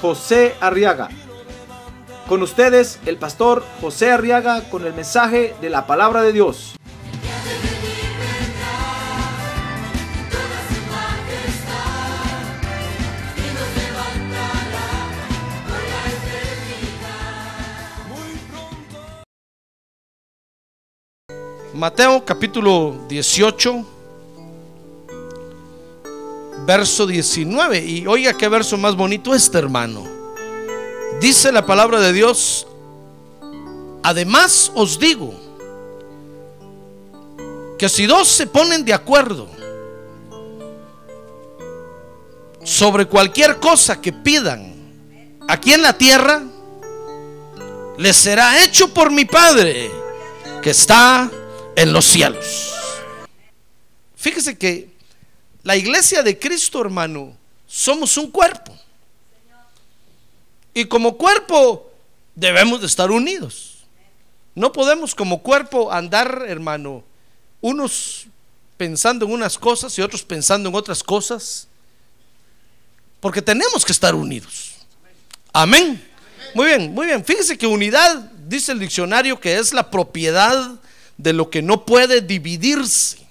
José Arriaga. Con ustedes, el pastor José Arriaga con el mensaje de la palabra de Dios. Mateo capítulo 18, verso 19. Y oiga qué verso más bonito este, hermano. Dice la palabra de Dios, además os digo que si dos se ponen de acuerdo sobre cualquier cosa que pidan aquí en la tierra, les será hecho por mi Padre que está en los cielos. Fíjese que la iglesia de Cristo, hermano, somos un cuerpo. Y como cuerpo debemos de estar unidos. No podemos como cuerpo andar, hermano, unos pensando en unas cosas y otros pensando en otras cosas. Porque tenemos que estar unidos. Amén. Muy bien, muy bien. Fíjese que unidad, dice el diccionario, que es la propiedad de lo que no puede dividirse.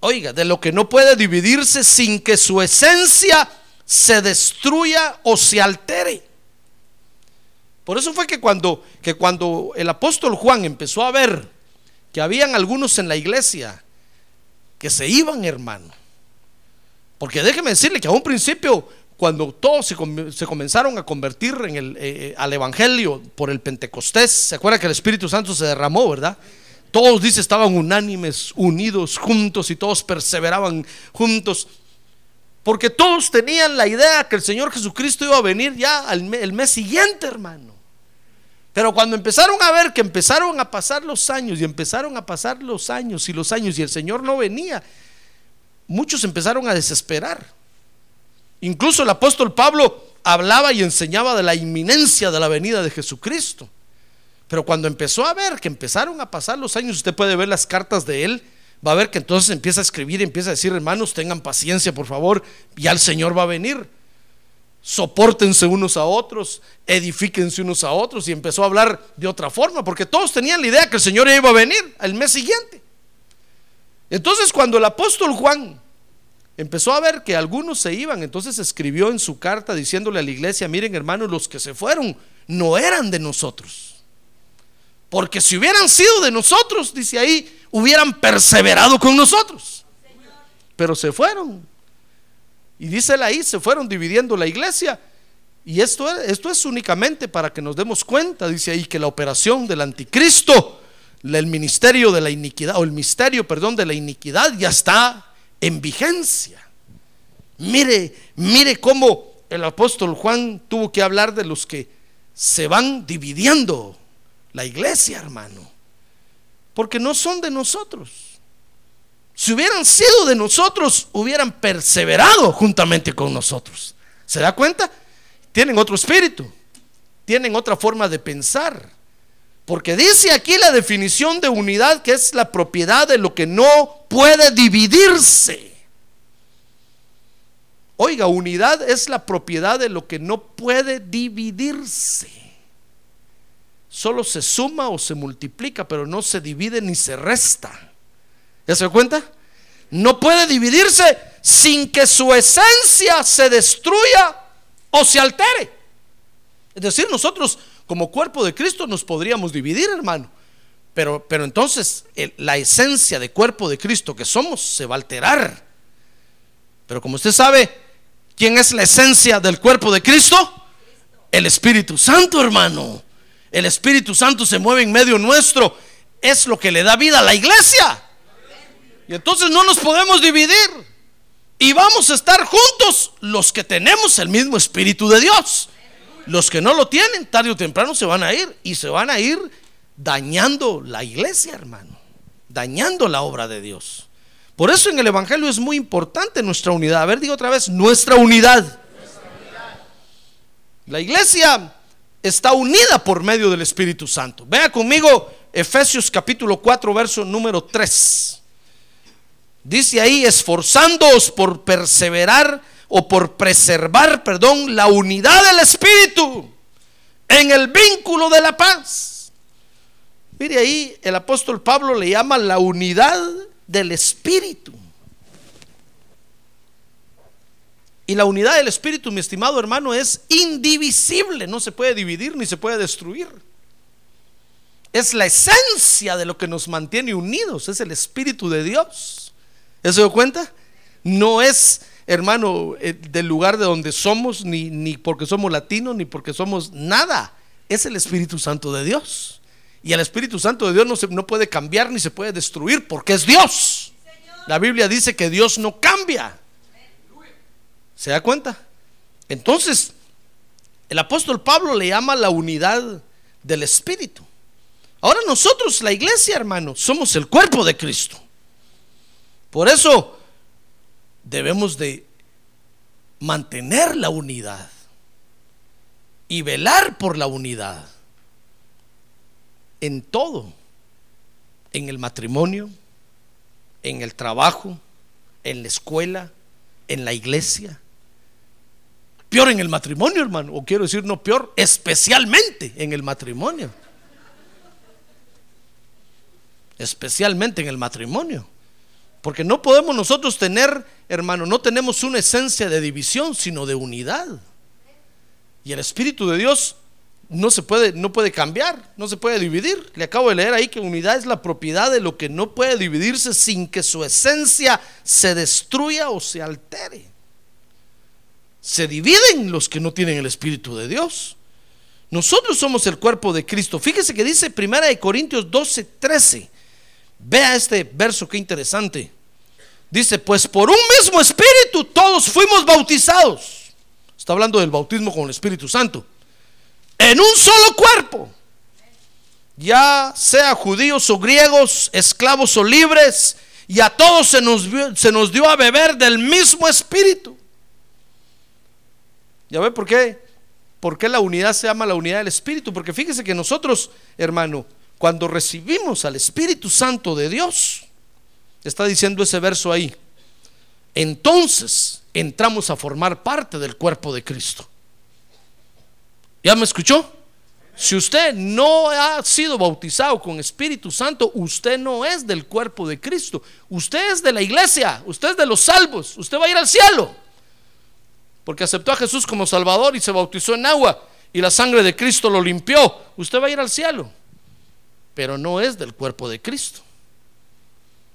Oiga, de lo que no puede dividirse sin que su esencia se destruya o se altere. Por eso fue que cuando, que cuando el apóstol Juan empezó a ver que habían algunos en la iglesia que se iban, hermano. Porque déjeme decirle que a un principio, cuando todos se, comenzaron a convertir en el, eh, al Evangelio por el Pentecostés, ¿se acuerda que el Espíritu Santo se derramó, verdad? Todos, dice, estaban unánimes, unidos, juntos y todos perseveraban juntos. Porque todos tenían la idea que el Señor Jesucristo iba a venir ya al el mes siguiente, hermano. Pero cuando empezaron a ver que empezaron a pasar los años y empezaron a pasar los años y los años y el Señor no venía, muchos empezaron a desesperar. Incluso el apóstol Pablo hablaba y enseñaba de la inminencia de la venida de Jesucristo. Pero cuando empezó a ver que empezaron a pasar los años, usted puede ver las cartas de él, va a ver que entonces empieza a escribir, empieza a decir, hermanos, tengan paciencia, por favor, ya el Señor va a venir. Soportense unos a otros, edifíquense unos a otros y empezó a hablar de otra forma, porque todos tenían la idea que el Señor iba a venir al mes siguiente. Entonces cuando el apóstol Juan empezó a ver que algunos se iban, entonces escribió en su carta diciéndole a la iglesia, miren hermanos, los que se fueron no eran de nosotros. Porque si hubieran sido de nosotros, dice ahí, hubieran perseverado con nosotros. Pero se fueron. Y dice ahí, se fueron dividiendo la iglesia. Y esto, esto es únicamente para que nos demos cuenta, dice ahí, que la operación del anticristo, el ministerio de la iniquidad, o el misterio, perdón, de la iniquidad ya está en vigencia. Mire, mire cómo el apóstol Juan tuvo que hablar de los que se van dividiendo la iglesia, hermano. Porque no son de nosotros. Si hubieran sido de nosotros, hubieran perseverado juntamente con nosotros. ¿Se da cuenta? Tienen otro espíritu, tienen otra forma de pensar. Porque dice aquí la definición de unidad que es la propiedad de lo que no puede dividirse. Oiga, unidad es la propiedad de lo que no puede dividirse. Solo se suma o se multiplica, pero no se divide ni se resta. ¿Ya se da cuenta? No puede dividirse sin que su esencia se destruya o se altere. Es decir, nosotros como cuerpo de Cristo nos podríamos dividir, hermano. Pero, pero entonces la esencia de cuerpo de Cristo que somos se va a alterar. Pero como usted sabe, ¿quién es la esencia del cuerpo de Cristo? El Espíritu Santo, hermano. El Espíritu Santo se mueve en medio nuestro. Es lo que le da vida a la iglesia. Y entonces no nos podemos dividir. Y vamos a estar juntos los que tenemos el mismo Espíritu de Dios. Los que no lo tienen, tarde o temprano se van a ir y se van a ir dañando la iglesia, hermano. Dañando la obra de Dios. Por eso en el Evangelio es muy importante nuestra unidad. A ver, digo otra vez, nuestra unidad. La iglesia está unida por medio del Espíritu Santo. Vea conmigo Efesios capítulo 4, verso número 3. Dice ahí, esforzándoos por perseverar o por preservar, perdón, la unidad del Espíritu en el vínculo de la paz. Mire ahí, el apóstol Pablo le llama la unidad del Espíritu. Y la unidad del Espíritu, mi estimado hermano, es indivisible, no se puede dividir ni se puede destruir. Es la esencia de lo que nos mantiene unidos, es el Espíritu de Dios. ¿Eso se dio cuenta? No es, hermano, eh, del lugar de donde somos, ni, ni porque somos latinos, ni porque somos nada. Es el Espíritu Santo de Dios. Y el Espíritu Santo de Dios no, se, no puede cambiar ni se puede destruir porque es Dios. La Biblia dice que Dios no cambia. ¿Se da cuenta? Entonces, el apóstol Pablo le llama la unidad del Espíritu. Ahora nosotros, la iglesia, hermano, somos el cuerpo de Cristo. Por eso debemos de mantener la unidad y velar por la unidad en todo, en el matrimonio, en el trabajo, en la escuela, en la iglesia, Peor en el matrimonio, hermano. O quiero decir, no peor, especialmente en el matrimonio. Especialmente en el matrimonio. Porque no podemos nosotros tener, hermano, no tenemos una esencia de división, sino de unidad. Y el Espíritu de Dios no se puede, no puede cambiar, no se puede dividir. Le acabo de leer ahí que unidad es la propiedad de lo que no puede dividirse sin que su esencia se destruya o se altere se dividen los que no tienen el Espíritu de Dios. Nosotros somos el cuerpo de Cristo. Fíjese que dice Primera de Corintios 12, 13. Vea este verso, qué interesante. Dice, pues por un mismo espíritu todos fuimos bautizados. Está hablando del bautismo con el Espíritu Santo. En un solo cuerpo. Ya sea judíos o griegos, esclavos o libres, y a todos se nos, se nos dio a beber del mismo espíritu. ¿Ya ve por qué? ¿Por qué la unidad se llama la unidad del Espíritu? Porque fíjese que nosotros, hermano, cuando recibimos al Espíritu Santo de Dios, está diciendo ese verso ahí, entonces entramos a formar parte del cuerpo de Cristo. ¿Ya me escuchó? Si usted no ha sido bautizado con Espíritu Santo, usted no es del cuerpo de Cristo. Usted es de la iglesia, usted es de los salvos, usted va a ir al cielo porque aceptó a Jesús como Salvador y se bautizó en agua y la sangre de Cristo lo limpió, usted va a ir al cielo, pero no es del cuerpo de Cristo.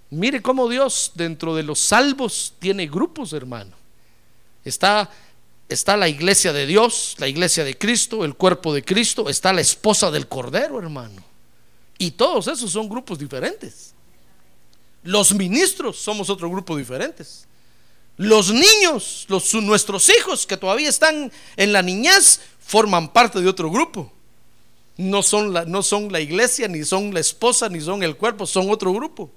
Mire cómo Dios dentro de los salvos tiene grupos, hermano. Está, está la iglesia de Dios, la iglesia de Cristo, el cuerpo de Cristo, está la esposa del Cordero, hermano. Y todos esos son grupos diferentes. Los ministros somos otro grupo diferentes. Los niños, nuestros hijos que todavía están en la niñez, forman parte de otro grupo. No son, la, no son la iglesia, ni son la esposa, ni son el cuerpo, son otro grupo.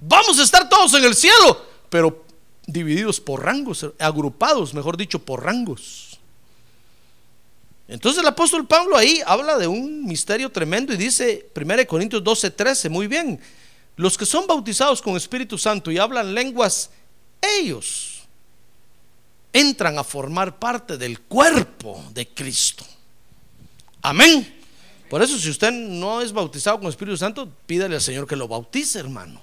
Vamos a estar todos en el cielo, pero divididos por rangos, agrupados, mejor dicho, por rangos. Entonces el apóstol Pablo ahí habla de un misterio tremendo y dice 1 Corintios 12, 13, muy bien, los que son bautizados con Espíritu Santo y hablan lenguas ellos entran a formar parte del cuerpo de Cristo. Amén. Por eso si usted no es bautizado con Espíritu Santo, pídale al Señor que lo bautice, hermano.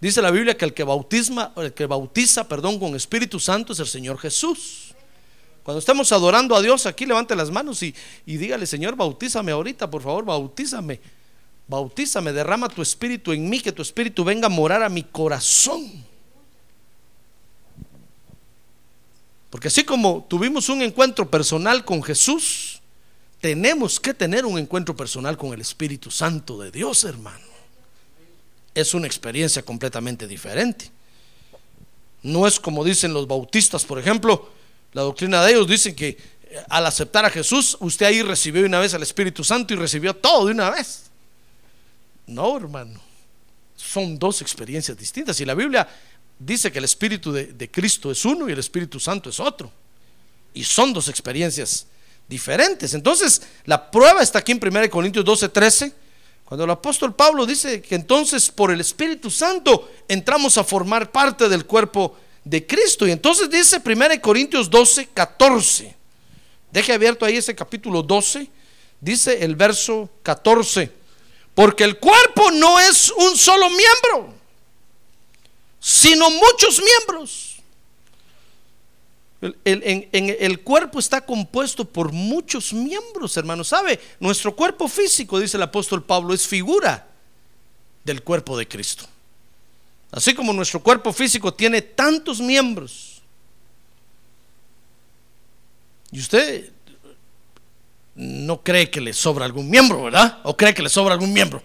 Dice la Biblia que el que bautiza, el que bautiza, perdón, con Espíritu Santo es el Señor Jesús. Cuando estemos adorando a Dios aquí, levante las manos y, y dígale, Señor, bautízame ahorita, por favor, bautízame. Bautízame, derrama tu espíritu en mí, que tu espíritu venga a morar a mi corazón. Porque así como tuvimos un encuentro personal con Jesús, tenemos que tener un encuentro personal con el Espíritu Santo de Dios, hermano. Es una experiencia completamente diferente. No es como dicen los bautistas, por ejemplo, la doctrina de ellos dicen que eh, al aceptar a Jesús, usted ahí recibió una vez al Espíritu Santo y recibió todo de una vez. No, hermano. Son dos experiencias distintas. Y la Biblia dice que el Espíritu de, Cristo es uno y el Espíritu Santo es otro. Y son dos experiencias diferentes. Entonces, la prueba está aquí en 1 Corintios 12, 13. Cuando el apóstol Pablo dice que entonces por el Espíritu Santo entramos a formar parte del cuerpo de Cristo. Y entonces dice 1 Corintios 12, 14. Deje abierto ahí ese capítulo 12. Dice el verso 14. Porque el cuerpo no es un solo miembro, sino muchos miembros. El, el, cuerpo está compuesto por muchos miembros, hermanos. ¿Sabe? Nuestro cuerpo físico, dice el apóstol Pablo, es figura del cuerpo de Cristo. Así como nuestro cuerpo físico tiene tantos miembros. Y usted no cree que le sobra algún miembro, ¿verdad? ¿O cree que le sobra algún miembro?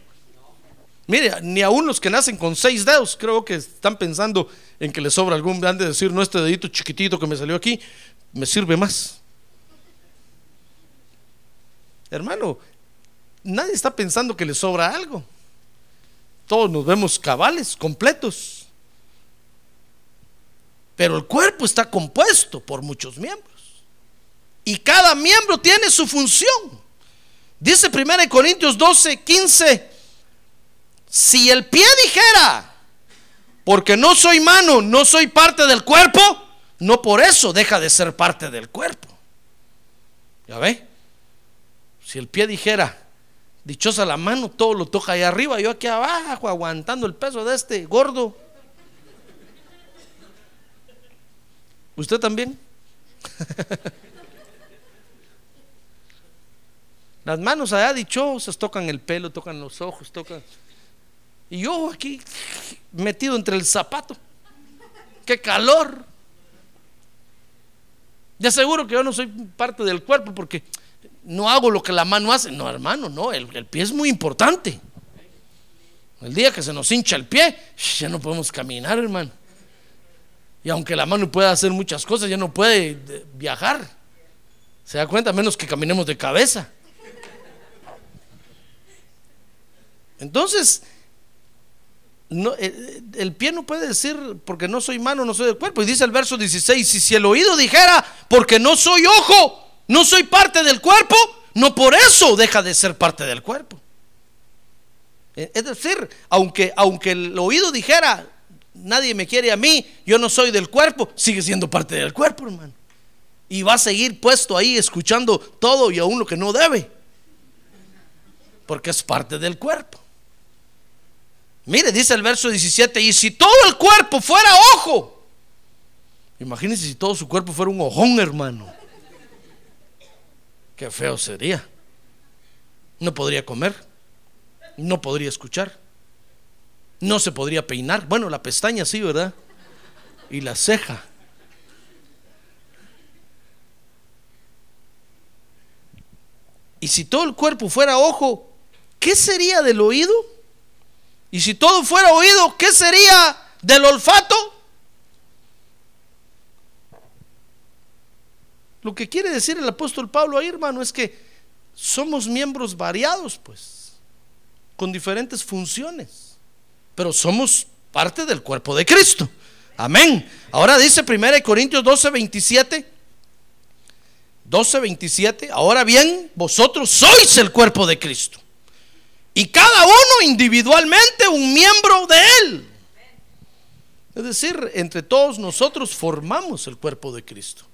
Mire, ni aún los que nacen con seis dedos creo que están pensando en que le sobra algún, han de decir, no, este dedito chiquitito que me salió aquí, me sirve más. Hermano, nadie está pensando que le sobra algo. Todos nos vemos cabales, completos. Pero el cuerpo está compuesto por muchos miembros. Y cada miembro tiene su función. Dice 1 Corintios 12, 15. Si el pie dijera, porque no soy mano, no soy parte del cuerpo, no por eso deja de ser parte del cuerpo. ¿Ya ve? Si el pie dijera, dichosa la mano, todo lo toca ahí arriba, yo aquí abajo aguantando el peso de este gordo. ¿Usted también? Las manos allá dichosas tocan el pelo, tocan los ojos, tocan. Y yo aquí metido entre el zapato. ¡Qué calor! Ya seguro que yo no soy parte del cuerpo porque no hago lo que la mano hace. No, hermano, no, el, el pie es muy importante. El día que se nos hincha el pie, ya no podemos caminar, hermano. Y aunque la mano pueda hacer muchas cosas, ya no puede eh, viajar. ¿Se da cuenta? Menos que caminemos de cabeza. Entonces, no, eh, el, pie no puede decir porque no soy mano, no soy del cuerpo. Y dice el verso 16, y si el oído dijera porque no soy ojo, no soy parte del cuerpo, no por eso deja de ser parte del cuerpo. Eh, es decir, aunque, aunque el oído dijera nadie me quiere a mí, yo no soy del cuerpo, sigue siendo parte del cuerpo, hermano. Y va a seguir puesto ahí escuchando todo y aún lo que no debe. Porque es parte del cuerpo. Mire, dice el verso 17, y si todo el cuerpo fuera ojo, imagínense si todo su cuerpo fuera un ojón, hermano. Qué feo sería. No podría comer, no podría escuchar, no se podría peinar. Bueno, la pestaña sí, ¿verdad? Y la ceja. Y si todo el cuerpo fuera ojo, ¿qué sería del oído? Y si todo fuera oído, ¿qué sería del olfato? Lo que quiere decir el apóstol Pablo ahí, hermano, es que somos miembros variados, pues, con diferentes funciones, pero somos parte del cuerpo de Cristo. Amén. Ahora dice 1 Corintios 12, 27. 12, 27. Ahora bien, vosotros sois el cuerpo de Cristo y cada uno individualmente un miembro de él. Es decir, entre todos nosotros formamos el cuerpo de Cristo.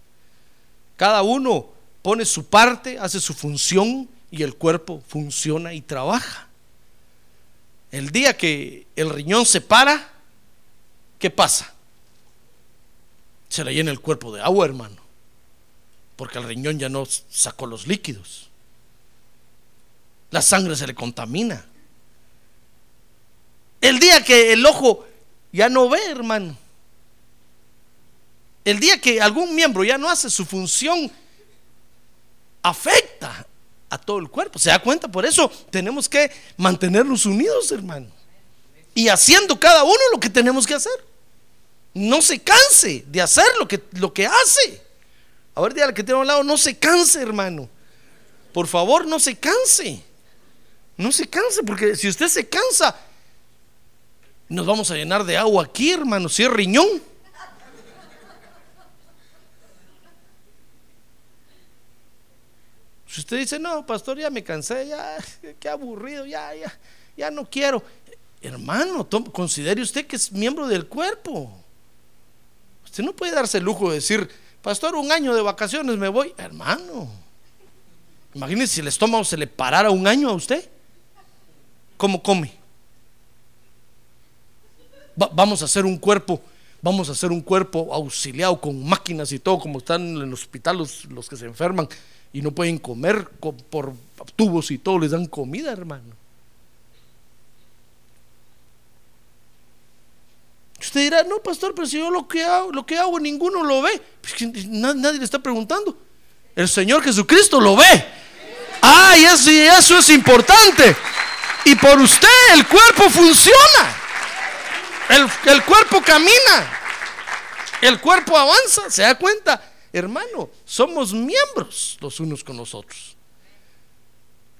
Cada uno pone su parte, hace su función y el cuerpo funciona y trabaja. El día que el riñón se para, ¿qué pasa? Se le llena el cuerpo de agua, hermano, porque el riñón ya no sacó los líquidos la sangre se le contamina. El día que el ojo ya no ve, hermano. El día que algún miembro ya no hace su función, afecta a todo el cuerpo. ¿Se da cuenta? Por eso tenemos que mantenernos unidos, hermano. Y haciendo cada uno lo que tenemos que hacer. No se canse de hacer lo que, lo que hace. A ver, dígale que tiene a un lado, no se canse, hermano. Por favor, no se canse. No se canse, porque si usted se cansa, nos vamos a llenar de agua aquí, hermano, si es riñón. Si usted dice, no, pastor, ya me cansé, ya, qué aburrido, ya, ya, ya no quiero. Hermano, considere usted que es miembro del cuerpo. Usted no puede darse el lujo de decir, pastor, un año de vacaciones me voy. Hermano, imagínese si el estómago se le parara un año a usted. ¿Cómo come? vamos a hacer un cuerpo, vamos a hacer un cuerpo auxiliado con máquinas y todo, como están en el hospital los, los que se enferman y no pueden comer por tubos y todo, les dan comida, hermano. Usted dirá, no, pastor, pero si yo lo que hago, lo que hago ninguno lo ve. Pues nadie le está preguntando. El Señor Jesucristo lo ve. Ay, eso, eso es importante. Y por usted el cuerpo funciona. El, el cuerpo camina. El cuerpo avanza. ¿Se da cuenta? Hermano, somos miembros los unos con los otros.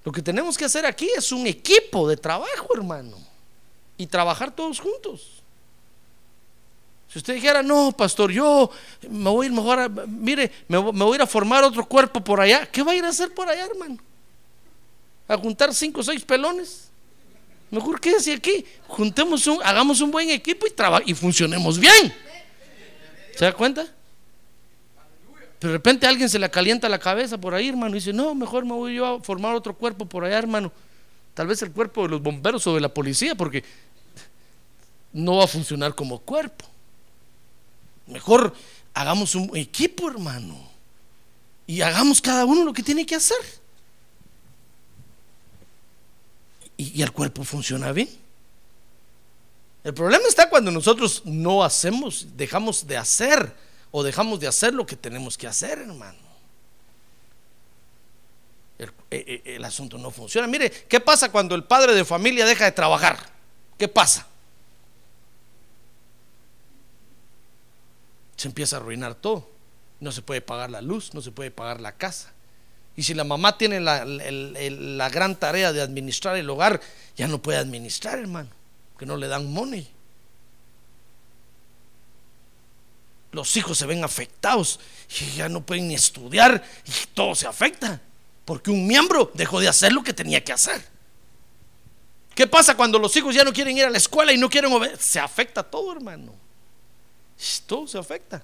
Lo que tenemos que hacer aquí es un equipo de trabajo, hermano. Y trabajar todos juntos. Si usted dijera, no, pastor, yo me voy a ir mejor, a, mire, me, voy a ir a formar otro cuerpo por allá. ¿Qué va a ir a hacer por allá, hermano? ¿A juntar cinco o seis pelones? Mejor quédese aquí, juntemos un, hagamos un buen equipo y, y funcionemos bien. ¿Se da cuenta? de repente alguien se le calienta la cabeza por ahí, hermano, y dice, no, mejor me voy yo a formar otro cuerpo por allá, hermano. Tal vez el cuerpo de los bomberos o de la policía, porque no va a funcionar como cuerpo. Mejor hagamos un equipo, hermano. Y hagamos cada uno lo que tiene que hacer. Y, el cuerpo funciona bien. El problema está cuando nosotros no hacemos, dejamos de hacer o dejamos de hacer lo que tenemos que hacer, hermano. El, eh, eh, asunto no funciona. Mire, ¿qué pasa cuando el padre de familia deja de trabajar? ¿Qué pasa? Se empieza a arruinar todo. No se puede pagar la luz, no se puede pagar la casa. Y si la mamá tiene la, la gran tarea de administrar el hogar, ya no puede administrar, hermano, que no le dan money. los hijos se ven afectados y ya no pueden ni estudiar y todo se afecta porque un miembro dejó de hacer lo que tenía que hacer. ¿Qué pasa cuando los hijos ya no quieren ir a la escuela y no quieren obedecer? Se afecta todo, hermano. Todo se afecta.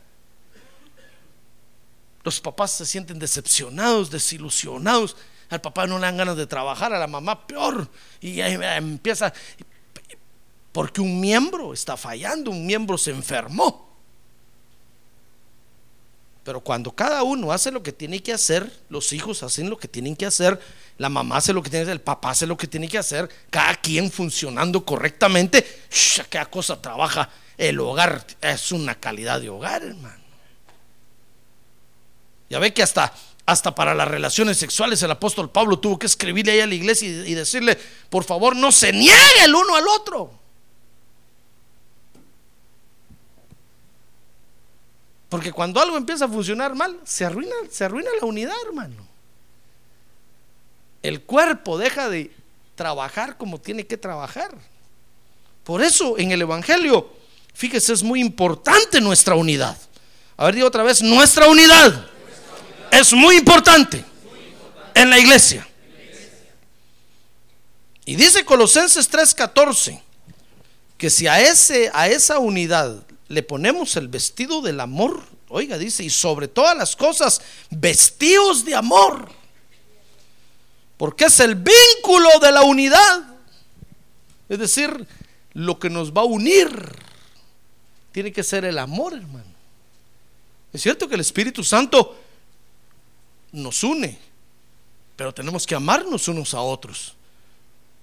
Los papás se sienten decepcionados, desilusionados. Al papá no le dan ganas de trabajar, a la mamá peor. Y ahí empieza, porque un miembro está fallando, un miembro se enfermó. Pero cuando cada uno hace lo que tiene que hacer, los hijos hacen lo que tienen que hacer, la mamá hace lo que tiene que hacer, el papá hace lo que tiene que hacer, cada quien funcionando correctamente, cada cosa trabaja. El hogar es una calidad de hogar, hermano. Ya ve que hasta, hasta para las relaciones sexuales el apóstol Pablo tuvo que escribirle ahí a la iglesia y, y decirle, por favor, no se niegue el uno al otro. Porque cuando algo empieza a funcionar mal, se arruina, se arruina la unidad, hermano. El cuerpo deja de trabajar como tiene que trabajar. Por eso en el Evangelio, fíjese, es muy importante nuestra unidad. A ver, digo otra vez, nuestra unidad, es muy importante, en la iglesia. Y dice Colosenses 3:14 que si a, ese, a esa unidad le ponemos el vestido del amor, oiga, dice, y sobre todas las cosas, vestidos de amor. Porque es el vínculo de la unidad. Es decir, lo que nos va a unir tiene que ser el amor, hermano. Es cierto que el Espíritu Santo nos une, pero tenemos que amarnos unos a otros.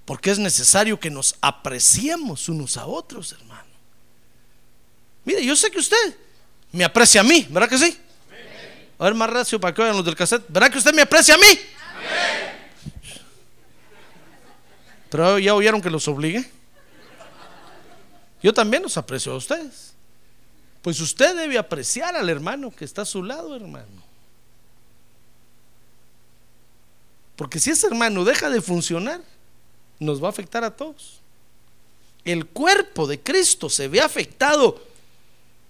Porque es necesario que nos apreciemos unos a otros, hermano. Mire, yo sé que usted me aprecia a mí, ¿verdad que sí? A ver, más recio para que oigan los del cassette. ¿Verdad que usted me aprecia a mí? Pero ya oyeron que los obligue. Yo también los aprecio a ustedes. pues usted debe apreciar al hermano que está a su lado, hermano. Porque si ese hermano deja de funcionar, nos va a afectar a todos. El cuerpo de Cristo se ve afectado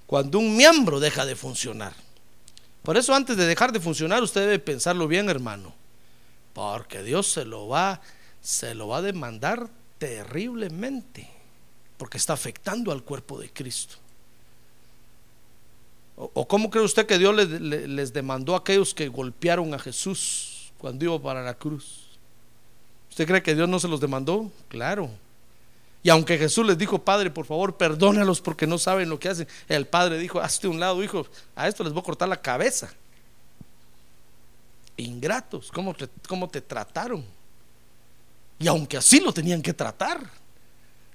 cuando un miembro deja de funcionar. Por eso antes de dejar de funcionar usted debe pensarlo bien, hermano. Porque Dios se lo va se lo va a demandar terriblemente, porque está afectando al cuerpo de Cristo. ¿O, cómo cree usted que Dios les, demandó a aquellos que golpearon a Jesús cuando iba para la cruz? ¿Usted cree que Dios no se los demandó? Claro. Y aunque Jesús les dijo, Padre, por favor, perdónalos porque no saben lo que hacen, el Padre dijo, hazte un lado, hijo, a esto les voy a cortar la cabeza. Ingratos, ¿cómo cómo te trataron? Y aunque así lo tenían que tratar,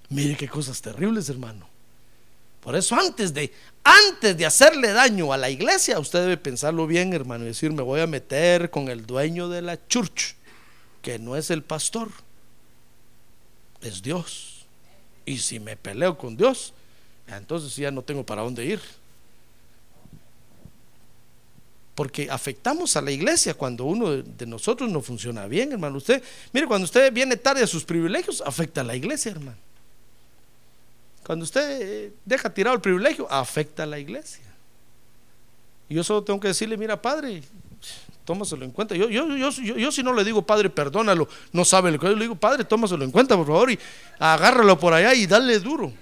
mire qué cosas terribles, hermano. Por eso antes de antes de hacerle daño a la iglesia, usted debe pensarlo bien, hermano, y decir, me voy a meter con el dueño de la church, que no es el pastor, es Dios. Y si me peleo con Dios, entonces ya no tengo para dónde ir porque afectamos a la iglesia cuando uno de nosotros no funciona bien, hermano. Usted, mire, cuando usted viene tarde a sus privilegios, afecta a la iglesia, hermano. Cuando usted eh, deja tirado el privilegio, afecta a la iglesia. Y yo solo tengo que decirle, mira, padre, tómaselo en cuenta. Yo, yo, yo, yo, si no le digo, padre, perdónalo, no sabe lo que yo le digo, padre, tómaselo en cuenta, por favor, y agárralo por allá y dale duro.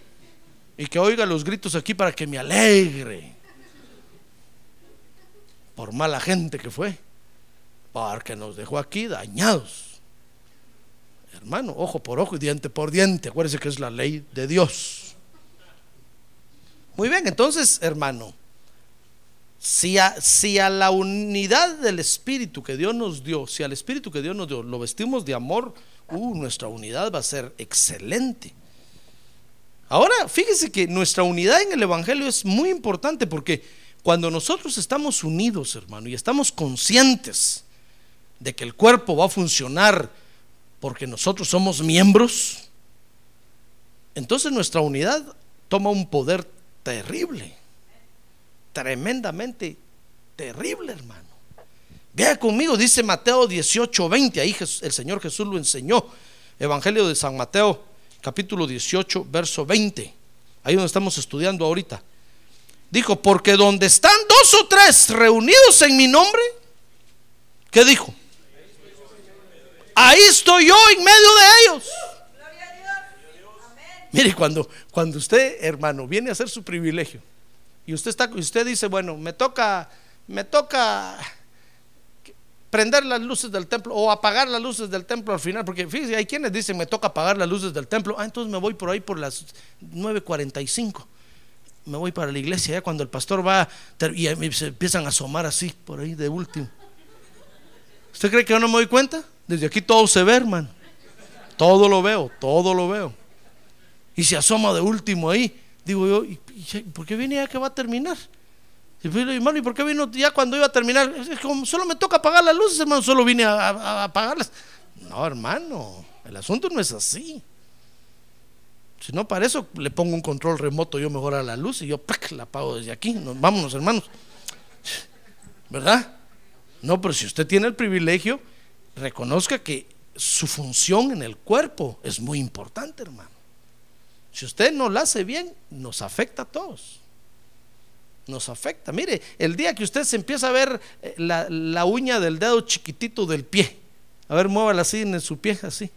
Y que oiga los gritos aquí para que me alegre por mala gente que fue, porque nos dejó aquí dañados. Hermano, ojo por ojo y diente por diente, acuérdese que es la ley de Dios. Muy bien, entonces, hermano, si a, si a la unidad del Espíritu que Dios nos dio, si al Espíritu que Dios nos dio lo vestimos de amor, uh, nuestra unidad va a ser excelente. Ahora, fíjese que nuestra unidad en el Evangelio es muy importante porque cuando nosotros estamos unidos, hermano, y estamos conscientes de que el cuerpo va a funcionar porque nosotros somos miembros, entonces nuestra unidad toma un poder terrible, tremendamente terrible, hermano. Vea conmigo, dice Mateo 18, 20, ahí el Señor Jesús lo enseñó. Evangelio de San Mateo, capítulo 18, verso 20. Ahí donde estamos estudiando ahorita. Dijo, porque donde están dos o tres reunidos en mi nombre, ¿qué dijo? Ahí estoy yo en medio de ellos. Mire, cuando, cuando usted, hermano, viene a hacer su privilegio y usted está, usted dice, bueno, me toca, me toca prender las luces del templo o apagar las luces del templo al final, porque fíjese, hay quienes dicen, me toca apagar las luces del templo, ah, entonces me voy por ahí por las 9.45 me voy para la iglesia, ya cuando el pastor va y se empiezan a asomar así, por ahí de último. ¿Usted cree que yo no me doy cuenta? Desde aquí todo se ve, hermano. Todo lo veo, todo lo veo. Y se asoma de último ahí. Digo yo, ¿y por qué viene ya que va a terminar? Y hermano, ¿y por qué vino ya cuando iba a terminar? Es como solo me toca apagar las luces, hermano, solo vine a apagarlas. No, hermano, el asunto no es así. Si no, para eso le pongo un control remoto yo mejor a la luz y yo la apago desde aquí. Nos, vámonos, hermanos. ¿Verdad? No, pero si usted tiene el privilegio, reconozca que su función en el cuerpo es muy importante, hermano. Si usted no la hace bien, nos afecta a todos. Nos afecta. Mire, el día que usted se empieza a ver eh, la, la uña del dedo chiquitito del pie, a ver, muévala así en su pie, así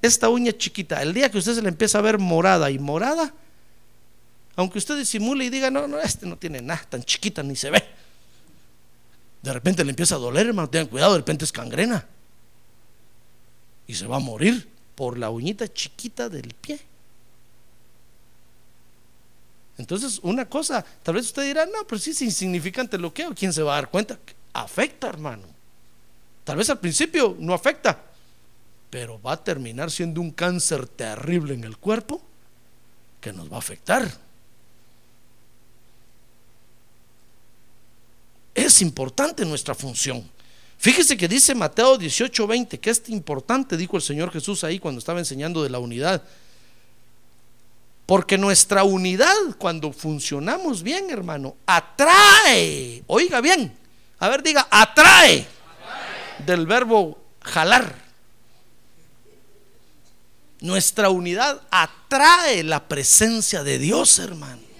esta uña chiquita, el día que usted se le empieza a ver morada y morada, aunque usted disimule y diga, no, no, este no tiene nada, tan chiquita ni se ve. De repente le empieza a doler, hermano, tengan cuidado, de repente es cangrena. Y se va a morir por la uñita chiquita del pie. Entonces, una cosa, tal vez usted dirá, no, pero sí es insignificante que hago. ¿Quién se va a dar cuenta? Afecta, hermano. Tal vez al principio no afecta, pero va a terminar siendo un cáncer terrible en el cuerpo que nos va a afectar. Es importante nuestra función. Fíjese que dice Mateo 18:20, que es importante, dijo el Señor Jesús ahí cuando estaba enseñando de la unidad. Porque nuestra unidad, cuando funcionamos bien, hermano, atrae. Oiga bien. A ver, diga, atrae. Del verbo jalar. Nuestra unidad atrae la presencia de Dios, hermano.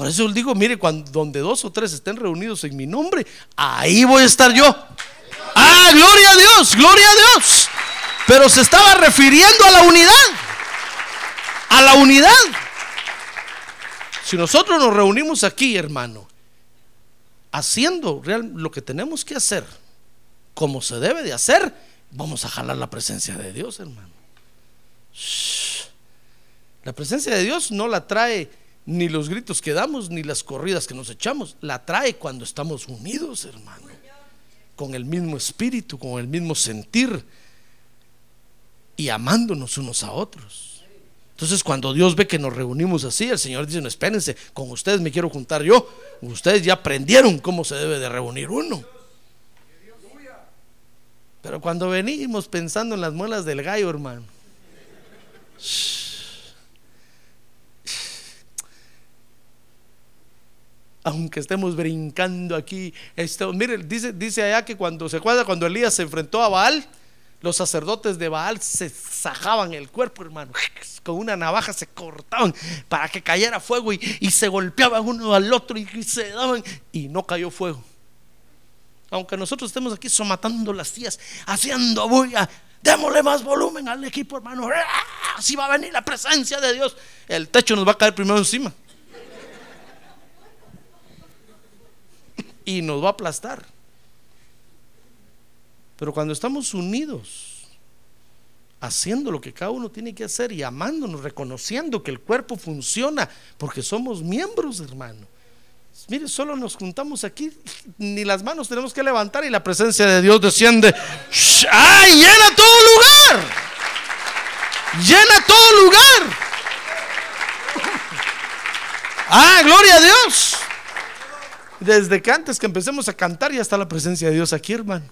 Por eso les digo, mire, cuando donde dos o tres estén reunidos en mi nombre, ahí voy a estar yo. Ah, gloria a Dios, gloria a Dios. Pero se estaba refiriendo a la unidad. A la unidad. Si nosotros nos reunimos aquí, hermano, haciendo real, lo que tenemos que hacer, como se debe de hacer, vamos a jalar la presencia de Dios, hermano. La presencia de Dios no la trae ni los gritos que damos, ni las corridas que nos echamos. La trae cuando estamos unidos, hermano. Con el mismo espíritu, con el mismo sentir y amándonos unos a otros. Entonces, cuando Dios ve que nos reunimos así, el Señor dice: No, espérense, con ustedes me quiero juntar yo. Ustedes ya aprendieron cómo se debe de reunir uno. Pero cuando venimos pensando en las muelas del gallo, hermano, aunque estemos brincando aquí, esto, mire, dice, allá que cuando se acuerda cuando Elías se enfrentó a Baal, los sacerdotes de Baal se sajaban el cuerpo, hermano, con una navaja se cortaban para que cayera fuego y, se golpeaban uno al otro y, se daban y no cayó fuego. Aunque nosotros estemos aquí somatando las tías, haciendo bulla, démosle más volumen al equipo, hermano. Así va a venir la presencia de Dios. El techo nos va a caer primero encima. Y nos va a aplastar. Pero cuando estamos unidos, haciendo lo que cada uno tiene que hacer y amándonos, reconociendo que el cuerpo funciona, porque somos miembros, hermano. Mire, solo nos juntamos aquí, ni las manos tenemos que levantar y la presencia de Dios desciende. ¡Ay! Llena todo lugar. Llena todo lugar. Ah, gloria a Dios. Desde que antes que empecemos a cantar ya está la presencia de Dios aquí, hermano.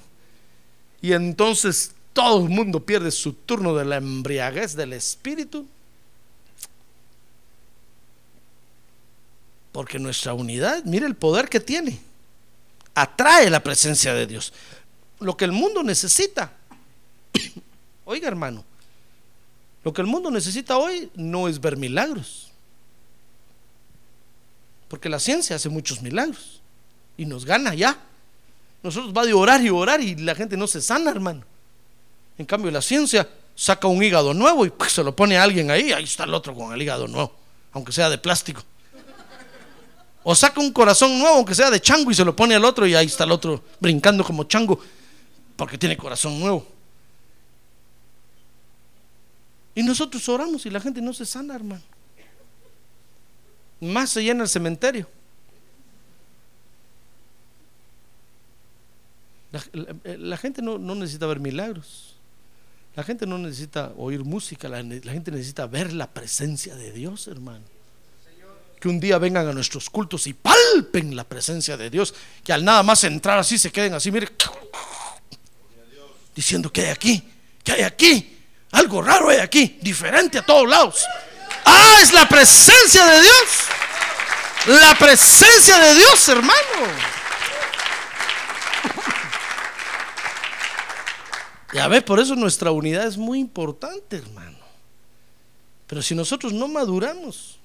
Y entonces todo el mundo pierde su turno de la embriaguez del espíritu. Porque nuestra unidad, mire el poder que tiene. Atrae la presencia de Dios. Lo que el mundo necesita. Oiga, hermano. Lo que el mundo necesita hoy no es ver milagros. Porque la ciencia hace muchos milagros y nos gana ya. Nosotros va de orar y orar y la gente no se sana, hermano. En cambio, la ciencia saca un hígado nuevo y pues, se lo pone a alguien ahí, ahí está el otro con el hígado nuevo, aunque sea de plástico. O saca un corazón nuevo, aunque sea de chango, y se lo pone al otro y ahí está el otro brincando como chango, porque tiene corazón nuevo. Y nosotros oramos y la gente no se sana, hermano. Más se llena el cementerio. La, gente no, necesita ver milagros. La gente no necesita oír música. La, gente necesita ver la presencia de Dios, hermano. Que un día vengan a nuestros cultos y palpen la presencia de Dios. Que al nada más entrar así se queden así, mire, diciendo que hay aquí, que hay aquí. Algo raro hay aquí, diferente a todos lados. Ah, es la presencia de Dios. La presencia de Dios, hermano. Ya ve, por eso nuestra unidad es muy importante, hermano. Pero si nosotros no maduramos,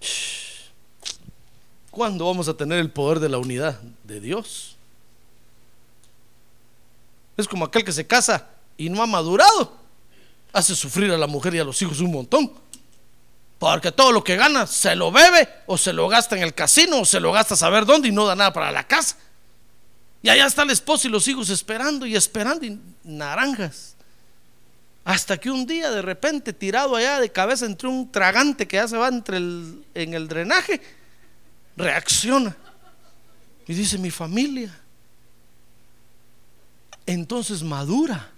¿cuándo vamos a tener el poder de la unidad de Dios? Es como aquel que se casa y no ha madurado. Hace sufrir a la mujer y a los hijos un montón. Porque todo lo que gana se lo bebe o se lo gasta en el casino o se lo gasta a saber dónde y no da nada para la casa. Y allá está el esposo y los hijos esperando y esperando y naranjas. Hasta que un día de repente tirado allá de cabeza entre un tragante que ya se va entre el, en el drenaje, reacciona. Y dice, mi familia. Entonces madura.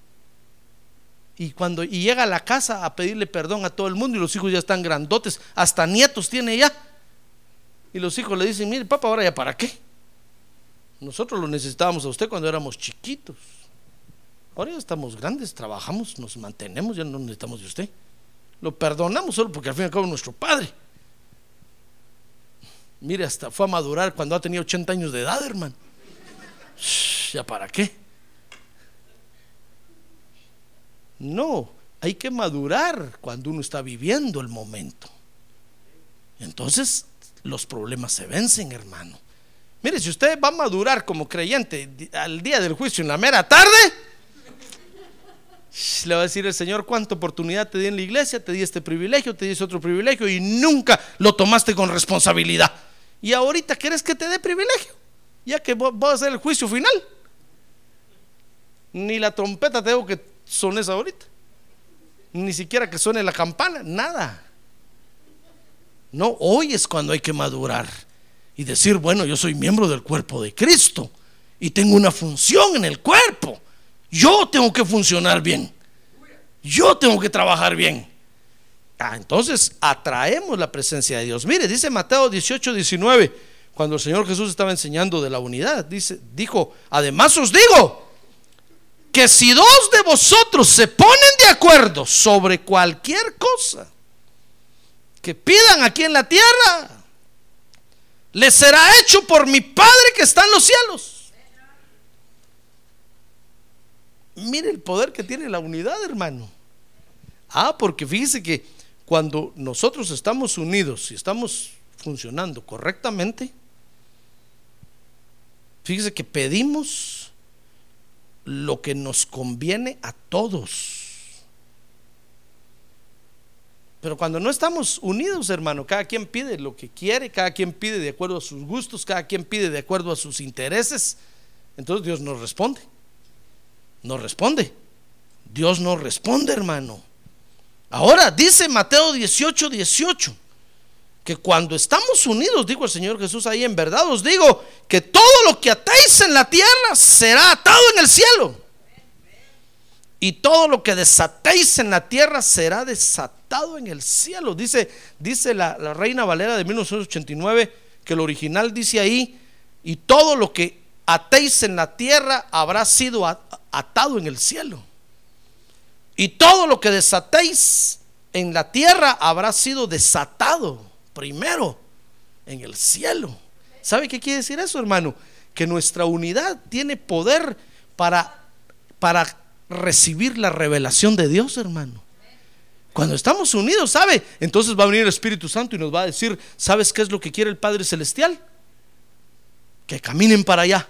Y cuando y llega a la casa a pedirle perdón a todo el mundo y los hijos ya están grandotes, hasta nietos tiene ya. Y los hijos le dicen, mire papá, ahora ya para qué. Nosotros lo necesitábamos a usted cuando éramos chiquitos. Ahora ya estamos grandes, trabajamos, nos mantenemos, ya no necesitamos de usted. Lo perdonamos solo porque al fin y al cabo es nuestro padre. Mire, hasta fue a madurar cuando ha tenido 80 años de edad, hermano. ¿Ya para qué? No, hay que madurar cuando uno está viviendo el momento. Entonces, los problemas se vencen, hermano. Mire, si usted va a madurar como creyente al día del juicio en la mera tarde, le va a decir el Señor cuánta oportunidad te di en la iglesia, te di este privilegio, te di ese otro privilegio y nunca lo tomaste con responsabilidad. Y ahorita quieres que te dé privilegio, ya que va a ser el juicio final. Ni la trompeta tengo que sones ahorita, ni siquiera que suene la campana, nada. No, hoy es cuando hay que madurar y decir, bueno, yo soy miembro del cuerpo de Cristo y tengo una función en el cuerpo. Yo tengo que funcionar bien. Yo tengo que trabajar bien. Ah, entonces atraemos la presencia de Dios. Mire, dice Mateo 18, 19, cuando el Señor Jesús estaba enseñando de la unidad, dice, dijo, además os digo que si dos de vosotros se ponen de acuerdo sobre cualquier cosa que pidan aquí en la tierra, les será hecho por mi Padre que está en los cielos. Mire el poder que tiene la unidad, hermano. Ah, porque fíjese que cuando nosotros estamos unidos y estamos funcionando correctamente, fíjese que pedimos lo que nos conviene a todos. Pero cuando no estamos unidos, hermano, cada quien pide lo que quiere, cada quien pide de acuerdo a sus gustos, cada quien pide de acuerdo a sus intereses, entonces Dios nos responde no responde. Dios no responde, hermano. Ahora dice Mateo 18, 18, que cuando estamos unidos, dijo el Señor Jesús ahí, en verdad os digo que todo lo que atéis en la tierra será atado en el cielo. Y todo lo que desatéis en la tierra será desatado en el cielo. Dice, dice la, la Reina Valera de 1989 que el original dice ahí, y todo lo que atéis en la tierra habrá sido atado en el cielo. Y todo lo que desatéis en la tierra habrá sido desatado primero en el cielo. ¿Sabe qué quiere decir eso, hermano? Que nuestra unidad tiene poder para, para recibir la revelación de Dios, hermano. Cuando estamos unidos, ¿sabe? Entonces va a venir el Espíritu Santo y nos va a decir, ¿sabes qué es lo que quiere el Padre Celestial? Que caminen para allá.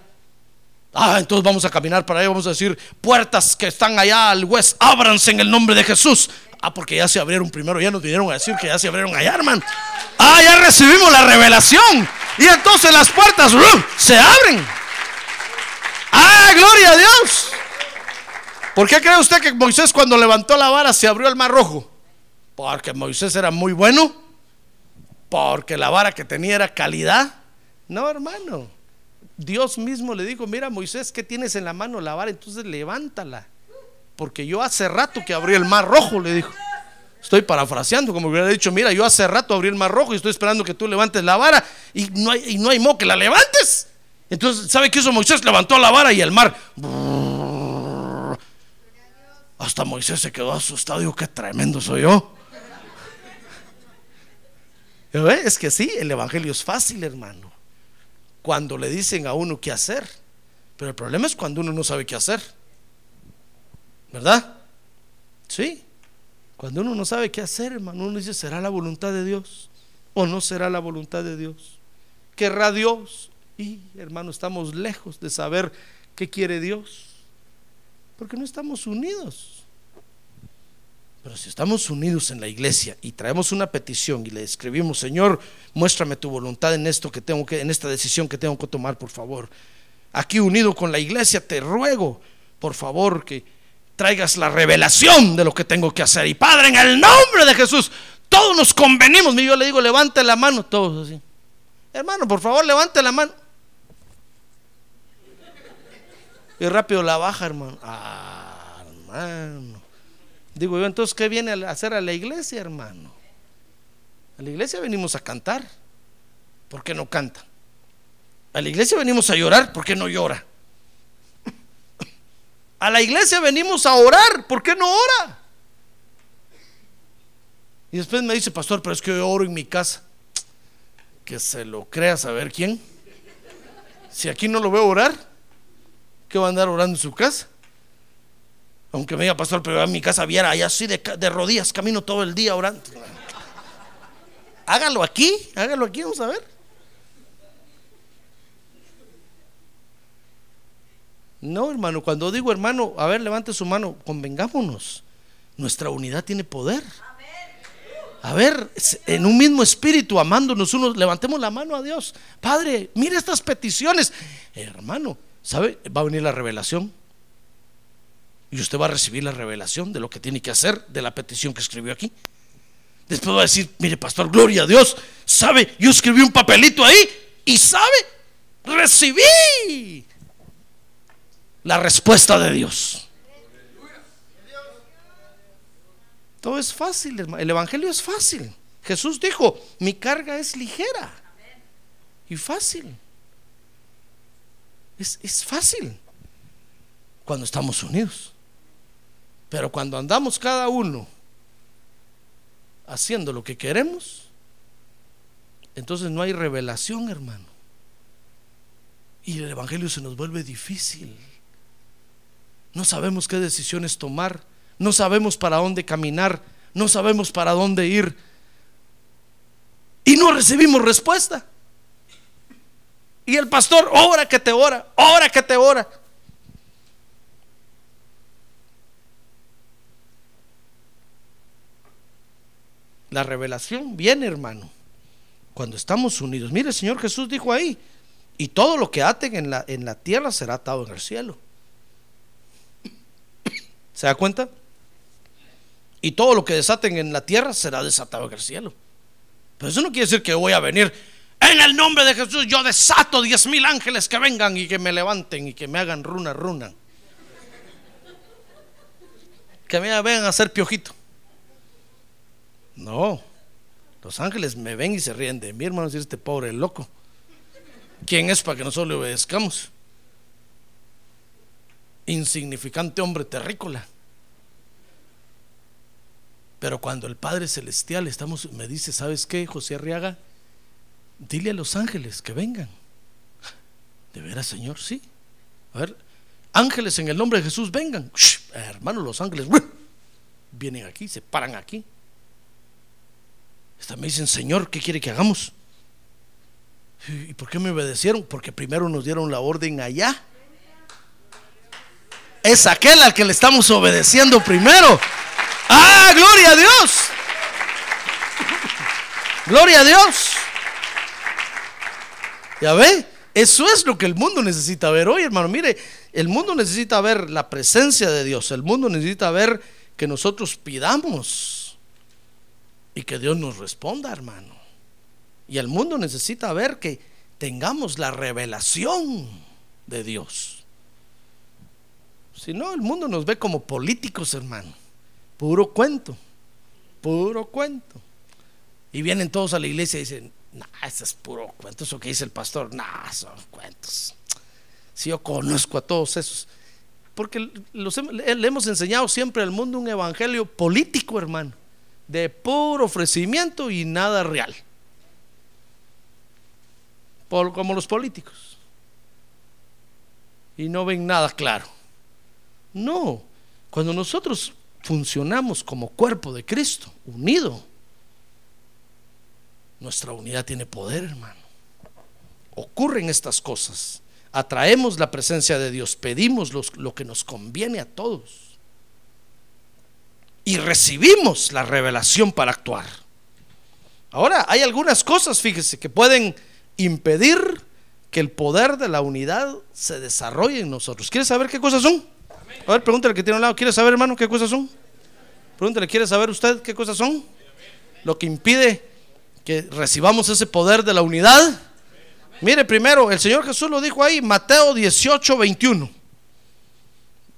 Ah, entonces vamos a caminar para allá, vamos a decir, puertas que están allá al West, ábranse en el nombre de Jesús. Ah, porque ya se abrieron primero, ya nos vinieron a decir que ya se abrieron allá, hermano. Ah, ya recibimos la revelación. Y entonces las puertas se abren. Ah, gloria a Dios. ¿Por qué cree usted que Moisés cuando levantó la vara se abrió el mar rojo? Porque Moisés era muy bueno. Porque la vara que tenía era calidad. No, hermano. Dios mismo le dijo, mira Moisés, ¿qué tienes en la mano? La vara, entonces levántala. Porque yo hace rato que abrí el mar rojo, le dijo. Estoy parafraseando, como hubiera dicho, mira, yo hace rato abrí el mar rojo y estoy esperando que tú levantes la vara y no hay, y no hay que la levantes. Entonces, ¿sabe qué hizo Moisés? Levantó la vara y el mar... Hasta Moisés se quedó asustado. Digo, qué tremendo soy yo. Es que sí, el Evangelio es fácil, hermano cuando le dicen a uno qué hacer. Pero el problema es cuando uno no sabe qué hacer. ¿Verdad? Sí. Cuando uno no sabe qué hacer, hermano, uno dice, ¿será la voluntad de Dios? ¿O no será la voluntad de Dios? ¿Querrá Dios? Y, hermano, estamos lejos de saber qué quiere Dios. Porque no estamos unidos. Pero si estamos unidos en la iglesia y traemos una petición y le escribimos, Señor, muéstrame tu voluntad en esto que tengo que, en esta decisión que tengo que tomar, por favor. Aquí unido con la iglesia, te ruego, por favor, que traigas la revelación de lo que tengo que hacer. Y Padre, en el nombre de Jesús, todos nos convenimos. Y yo le digo, levante la mano, todos así. Hermano, por favor, levante la mano. Y rápido la baja, hermano. Ah, hermano. Digo yo, entonces, ¿qué viene a hacer a la iglesia, hermano? A la iglesia venimos a cantar. ¿Por qué no canta? A la iglesia venimos a llorar. ¿Por qué no llora? A la iglesia venimos a orar. ¿Por qué no ora? Y después me dice, pastor, pero es que yo oro en mi casa. Que se lo crea saber quién. Si aquí no lo veo orar, ¿qué va a andar orando en su casa? Aunque me diga, pastor, pero en mi casa viera, allá así de, de rodillas, camino todo el día orando. Hágalo aquí, hágalo aquí, vamos a ver. No, hermano, cuando digo hermano, a ver, levante su mano, convengámonos. Nuestra unidad tiene poder. A ver, en un mismo espíritu, amándonos unos, levantemos la mano a Dios. Padre, mire estas peticiones. hermano, ¿sabe? Va a venir la revelación. Y usted va a recibir la revelación de lo que tiene que hacer, de la petición que escribió aquí. Después va a decir, mire, pastor, gloria a Dios. ¿Sabe? Yo escribí un papelito ahí y ¿sabe? Recibí la respuesta de Dios. Todo es fácil, el Evangelio es fácil. Jesús dijo, mi carga es ligera y fácil. Es, es fácil cuando estamos unidos. Pero cuando andamos cada uno haciendo lo que queremos, entonces no hay revelación, hermano. Y el Evangelio se nos vuelve difícil. No sabemos qué decisiones tomar, no sabemos para dónde caminar, no sabemos para dónde ir. Y no recibimos respuesta. Y el pastor, ora que te ora, ora que te ora. La revelación viene, hermano, cuando estamos unidos. Mire, el Señor Jesús dijo ahí, y todo lo que aten en la, en la tierra será atado en el cielo. ¿Se da cuenta? Y todo lo que desaten en la tierra será desatado en el cielo. Pero eso no quiere decir que voy a venir en el nombre de Jesús. Yo desato diez mil ángeles que vengan y que me levanten y que me hagan runa, runa. Que me vengan a hacer piojito. No. Los ángeles me ven y se ríen de mí, hermano, si este pobre loco. ¿Quién es para que nosotros le obedezcamos? insignificante hombre terrícola. Pero cuando el Padre Celestial estamos, me dice, ¿sabes qué, José Arriaga? Dile a los ángeles que vengan. ¿De veras, Señor? Sí. A ver, ángeles en el nombre de Jesús, vengan. hermano, los ángeles vienen aquí, se paran aquí. Esta me dicen, Señor, ¿qué quiere que hagamos? ¿Y por qué me obedecieron? Porque primero nos dieron la orden allá es aquel al que le estamos obedeciendo primero. Ah, gloria a Dios. Gloria a Dios. Ya ve, eso es lo que el mundo necesita ver hoy, hermano. Mire, el mundo necesita ver la presencia de Dios. El mundo necesita ver que nosotros pidamos y que Dios nos responda, hermano. Y el mundo necesita ver que tengamos la revelación de Dios. Si no, el mundo nos ve como políticos, hermano. Puro cuento, puro cuento. Y vienen todos a la iglesia y dicen, nah, eso es puro cuento, eso que dice el pastor, nah, son cuentos. Si yo conozco a todos esos. Porque le hemos enseñado siempre al mundo un evangelio político, hermano, de puro ofrecimiento y nada real. Como los políticos. Y no ven nada claro. No, cuando nosotros funcionamos como cuerpo de Cristo, unido, nuestra unidad tiene poder, hermano. Ocurren estas cosas. Atraemos la presencia de Dios, pedimos lo que nos conviene a todos. Y recibimos la revelación para actuar. Ahora, hay algunas cosas, fíjese, que pueden impedir que el poder de la unidad se desarrolle en nosotros. ¿Quieres saber qué cosas son? A ver, pregúntale que tiene un lado. ¿Quiere saber, hermano, qué cosas son? Pregúntale, ¿quiere saber usted qué cosas son? Lo que impide que recibamos ese poder de la unidad. Mire, primero, el Señor Jesús lo dijo ahí, Mateo 18, 21.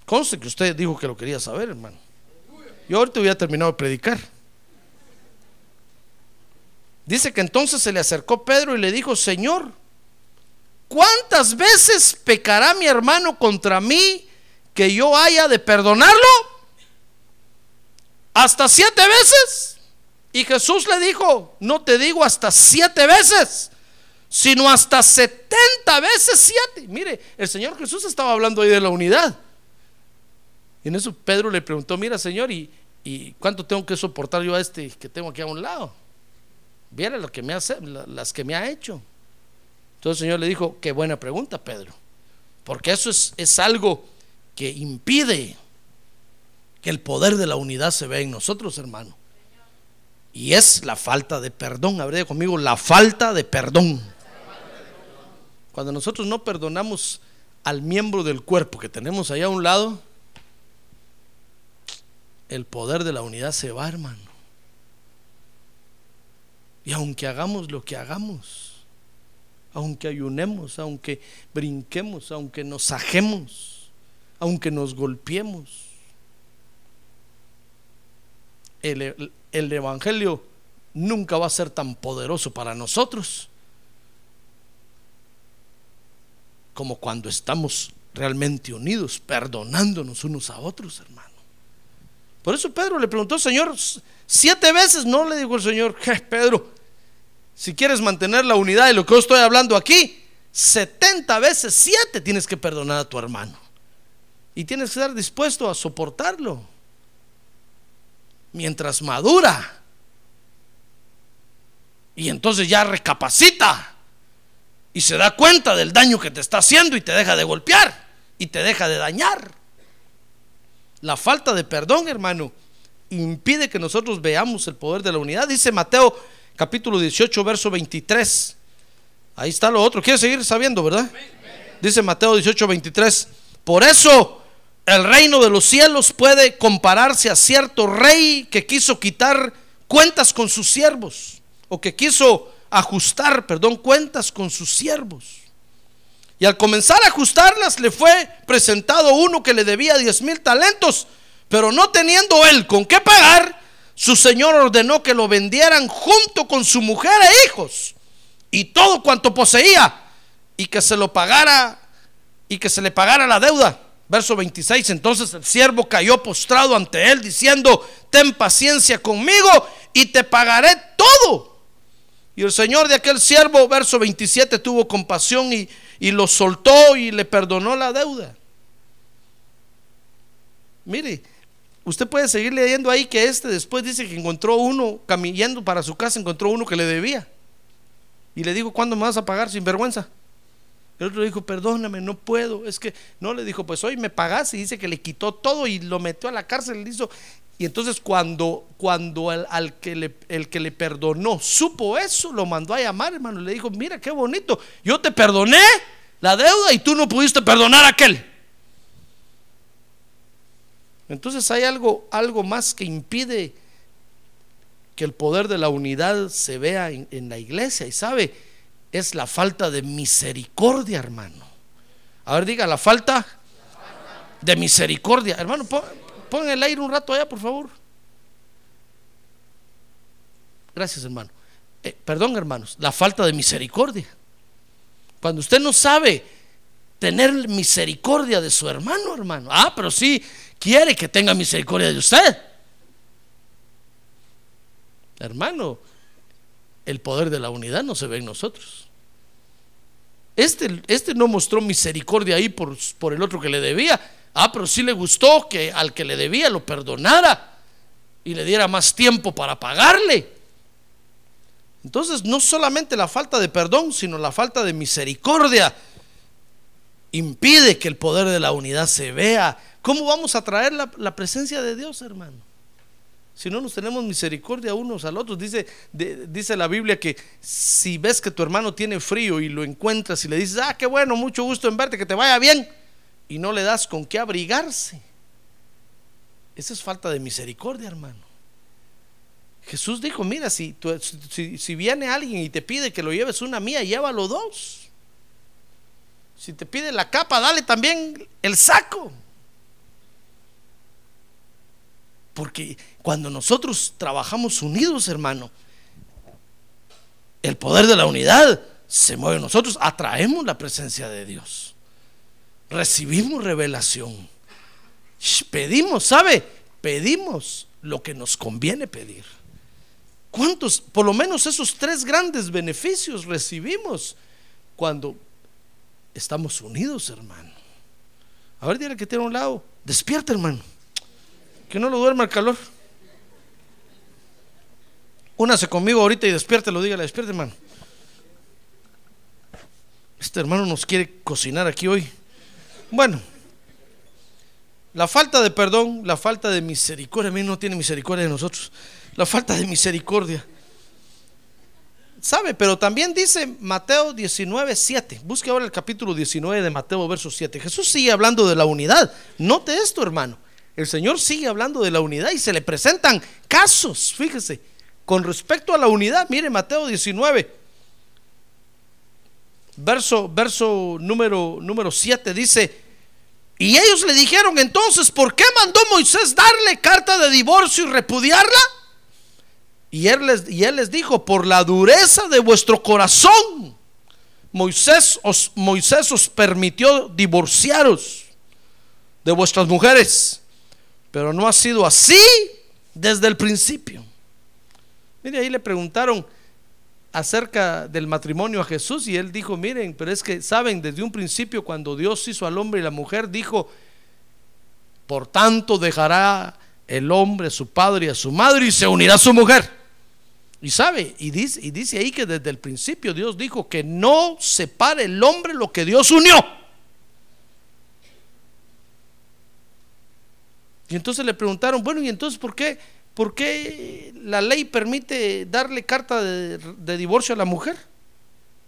Conste que usted dijo que lo quería saber, hermano. Yo ahorita había terminado de predicar. Dice que entonces se le acercó Pedro y le dijo, Señor, ¿cuántas veces pecará mi hermano contra mí que yo haya de perdonarlo? ¿Hasta siete veces? Y Jesús le dijo, no te digo hasta siete veces, sino hasta setenta veces siete. Mire, el Señor Jesús estaba hablando ahí de la unidad. Y en eso Pedro le preguntó, mira Señor, ¿y, y cuánto tengo que soportar yo a este que tengo aquí a un lado? Viera lo que me hace, las que me ha hecho. Entonces el Señor le dijo, qué buena pregunta, Pedro. Porque eso es, es algo que impide que el poder de la unidad se vea en nosotros, hermano. Y es la falta de perdón. Habré conmigo la falta de perdón. Cuando nosotros no perdonamos al miembro del cuerpo que tenemos allá a un lado, el poder de la unidad se va, hermano. Y aunque hagamos lo que hagamos, aunque ayunemos, aunque brinquemos, aunque nos ajemos, aunque nos golpeemos, el, el Evangelio nunca va a ser tan poderoso para nosotros como cuando estamos realmente unidos, perdonándonos unos a otros, hermano. Por eso Pedro le preguntó, Señor, siete veces, no le dijo el Señor, Pedro, si quieres mantener la unidad de lo que yo estoy hablando aquí, 70 veces siete tienes que perdonar a tu hermano. Y tienes que estar dispuesto a soportarlo mientras madura. Y entonces ya recapacita y se da cuenta del daño que te está haciendo y te deja de golpear y te deja de dañar. La falta de perdón, hermano, impide que nosotros veamos el poder de la unidad. Dice Mateo capítulo 18, verso 23. Ahí está lo otro. ¿Quiere seguir sabiendo, verdad? Dice Mateo 18, 23. Por eso el reino de los cielos puede compararse a cierto rey que quiso quitar cuentas con sus siervos o que quiso ajustar, perdón, cuentas con sus siervos. Y al comenzar a ajustarlas le fue presentado uno que le debía diez mil talentos, pero no teniendo él con qué pagar, su señor ordenó que lo vendieran junto con su mujer e hijos y todo cuanto poseía y que se lo pagara y que se le pagara la deuda. Verso 26, entonces el siervo cayó postrado ante él diciendo, ten paciencia conmigo y te pagaré todo. Y el Señor de aquel siervo, verso 27, tuvo compasión y, y lo soltó y le perdonó la deuda. Mire, usted puede seguir leyendo ahí que este después dice que encontró uno, caminando para su casa, encontró uno que le debía. Y le dijo, ¿cuándo me vas a pagar sin vergüenza? El otro dijo, perdóname, no puedo. Es que no le dijo, pues hoy me pagaste. Y dice que le quitó todo y lo metió a la cárcel. Le hizo. Y entonces cuando, cuando el, al que le, el que le perdonó supo eso, lo mandó a llamar, hermano. Le dijo, mira qué bonito. Yo te perdoné la deuda y tú no pudiste perdonar a aquel. Entonces hay algo, algo más que impide que el poder de la unidad se vea en la iglesia. Y sabe, es la falta de misericordia, hermano. A ver, diga, la falta de misericordia. Hermano, pon, el aire un rato allá, por favor. Gracias, hermano. Eh, perdón, hermanos, la falta de misericordia. Cuando usted no sabe tener misericordia de su hermano, hermano. Ah, pero sí quiere que tenga misericordia de usted. Hermano, el poder de la unidad no se ve en nosotros. Este, este no mostró misericordia ahí por, por el otro que le debía. Ah, pero sí le gustó que al que le debía lo perdonara y le diera más tiempo para pagarle. Entonces, no solamente la falta de perdón, sino la falta de misericordia impide que el poder de la unidad se vea. ¿Cómo vamos a traer la, presencia de Dios, hermano? Si no nos tenemos misericordia unos al otros, dice, dice la Biblia que si ves que tu hermano tiene frío y lo encuentras y le dices, ah, qué bueno, mucho gusto en verte, que te vaya bien, y no le das con qué abrigarse. Esa es falta de misericordia, hermano. Jesús dijo, mira, si, viene alguien y te pide que lo lleves una mía, llévalo dos. Si te pide la capa, dale también el saco. Porque cuando nosotros trabajamos unidos, hermano, el poder de la unidad se mueve en nosotros, atraemos la presencia de Dios. Recibimos revelación. Pedimos, ¿sabe? Pedimos lo que nos conviene pedir. ¿Cuántos? Por lo menos esos tres grandes beneficios recibimos cuando estamos unidos, hermano. A ver, dile que tiene un lado. Despierta, hermano. Que no lo duerma el calor. Únase conmigo ahorita y despiértelo, dígale, despierte, hermano. Este hermano nos quiere cocinar aquí hoy. Bueno, la falta de perdón, la falta de misericordia, a mí no tiene misericordia de nosotros. La falta de misericordia. ¿Sabe? Pero también dice Mateo 19, 7. Busque ahora el capítulo 19 de Mateo, verso 7. Jesús sigue hablando de la unidad. Note esto, hermano. El Señor sigue hablando de la unidad y se le presentan casos, fíjese, con respecto a la unidad. Mire, Mateo 19, verso, verso número, número 7 dice, y ellos le dijeron entonces, ¿por qué mandó Moisés darle carta de divorcio y repudiarla? Y él les, y él les dijo, por la dureza de vuestro corazón, Moisés os, Moisés os permitió divorciaros de vuestras mujeres, pero no ha sido así desde el principio. Mire, ahí le preguntaron, acerca del matrimonio a Jesús y él dijo, miren, pero es que saben, desde un principio cuando Dios hizo al hombre y la mujer, dijo, por tanto dejará el hombre a su padre y a su madre y se unirá a su mujer. Y sabe, y dice, y dice ahí que desde el principio Dios dijo que no separe el hombre lo que Dios unió. Y entonces le preguntaron, bueno, ¿y entonces por qué? ¿Por qué la ley permite darle carta de, divorcio a la mujer?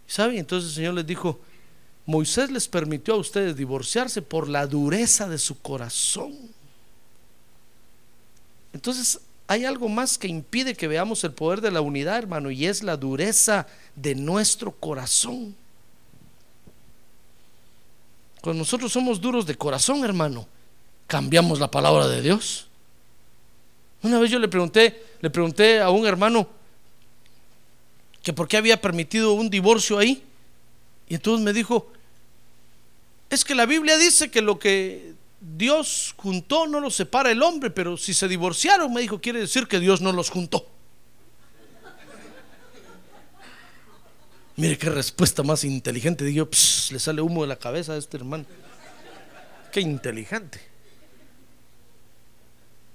¿Sabe? Entonces el Señor les dijo, Moisés les permitió a ustedes divorciarse por la dureza de su corazón. Entonces hay algo más que impide que veamos el poder de la unidad, hermano, y es la dureza de nuestro corazón. Cuando nosotros somos duros de corazón, hermano, cambiamos la palabra de Dios. Una vez yo le pregunté, le pregunté a un hermano que por qué había permitido un divorcio ahí. Y entonces me dijo, es que la Biblia dice que lo que Dios juntó no lo separa el hombre, pero si se divorciaron, me dijo, quiere decir que Dios no los juntó. Mire qué respuesta más inteligente. Digo, le sale humo de la cabeza a este hermano. Qué inteligente.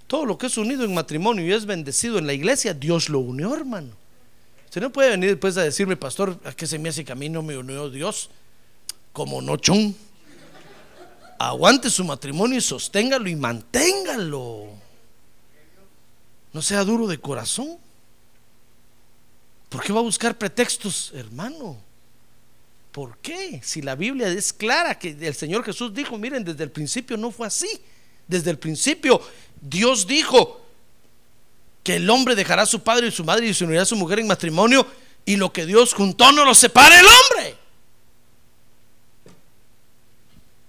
Todo lo que es unido en matrimonio y es bendecido en la iglesia, Dios lo unió, hermano. Usted no puede venir después a decirme, pastor, ¿a qué se me hace camino me unió Dios? Como no chon. Aguante su matrimonio y sosténgalo y manténgalo. No sea duro de corazón. ¿Por qué va a buscar pretextos, hermano? ¿Por qué? Si la Biblia es clara que el Señor Jesús dijo, miren, desde el principio no fue así. Desde el principio Dios dijo que el hombre dejará a su padre y su madre y se unirá a su mujer en matrimonio y lo que Dios juntó no lo separe el hombre.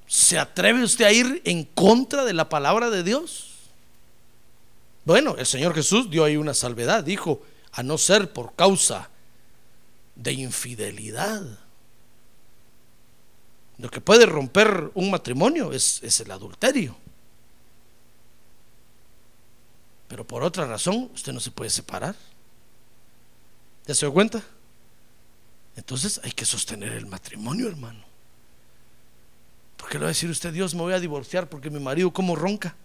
¿Se atreve usted a ir en contra de la palabra de Dios? Bueno, el Señor Jesús dio ahí una salvedad, dijo, a no ser por causa de infidelidad. Lo que puede romper un matrimonio es, es el adulterio. Pero por otra razón, usted no se puede separar. ¿Ya se dio cuenta? Entonces hay que sostener el matrimonio, hermano. ¿Por qué le va a decir usted, Dios, me voy a divorciar porque mi marido como ronca?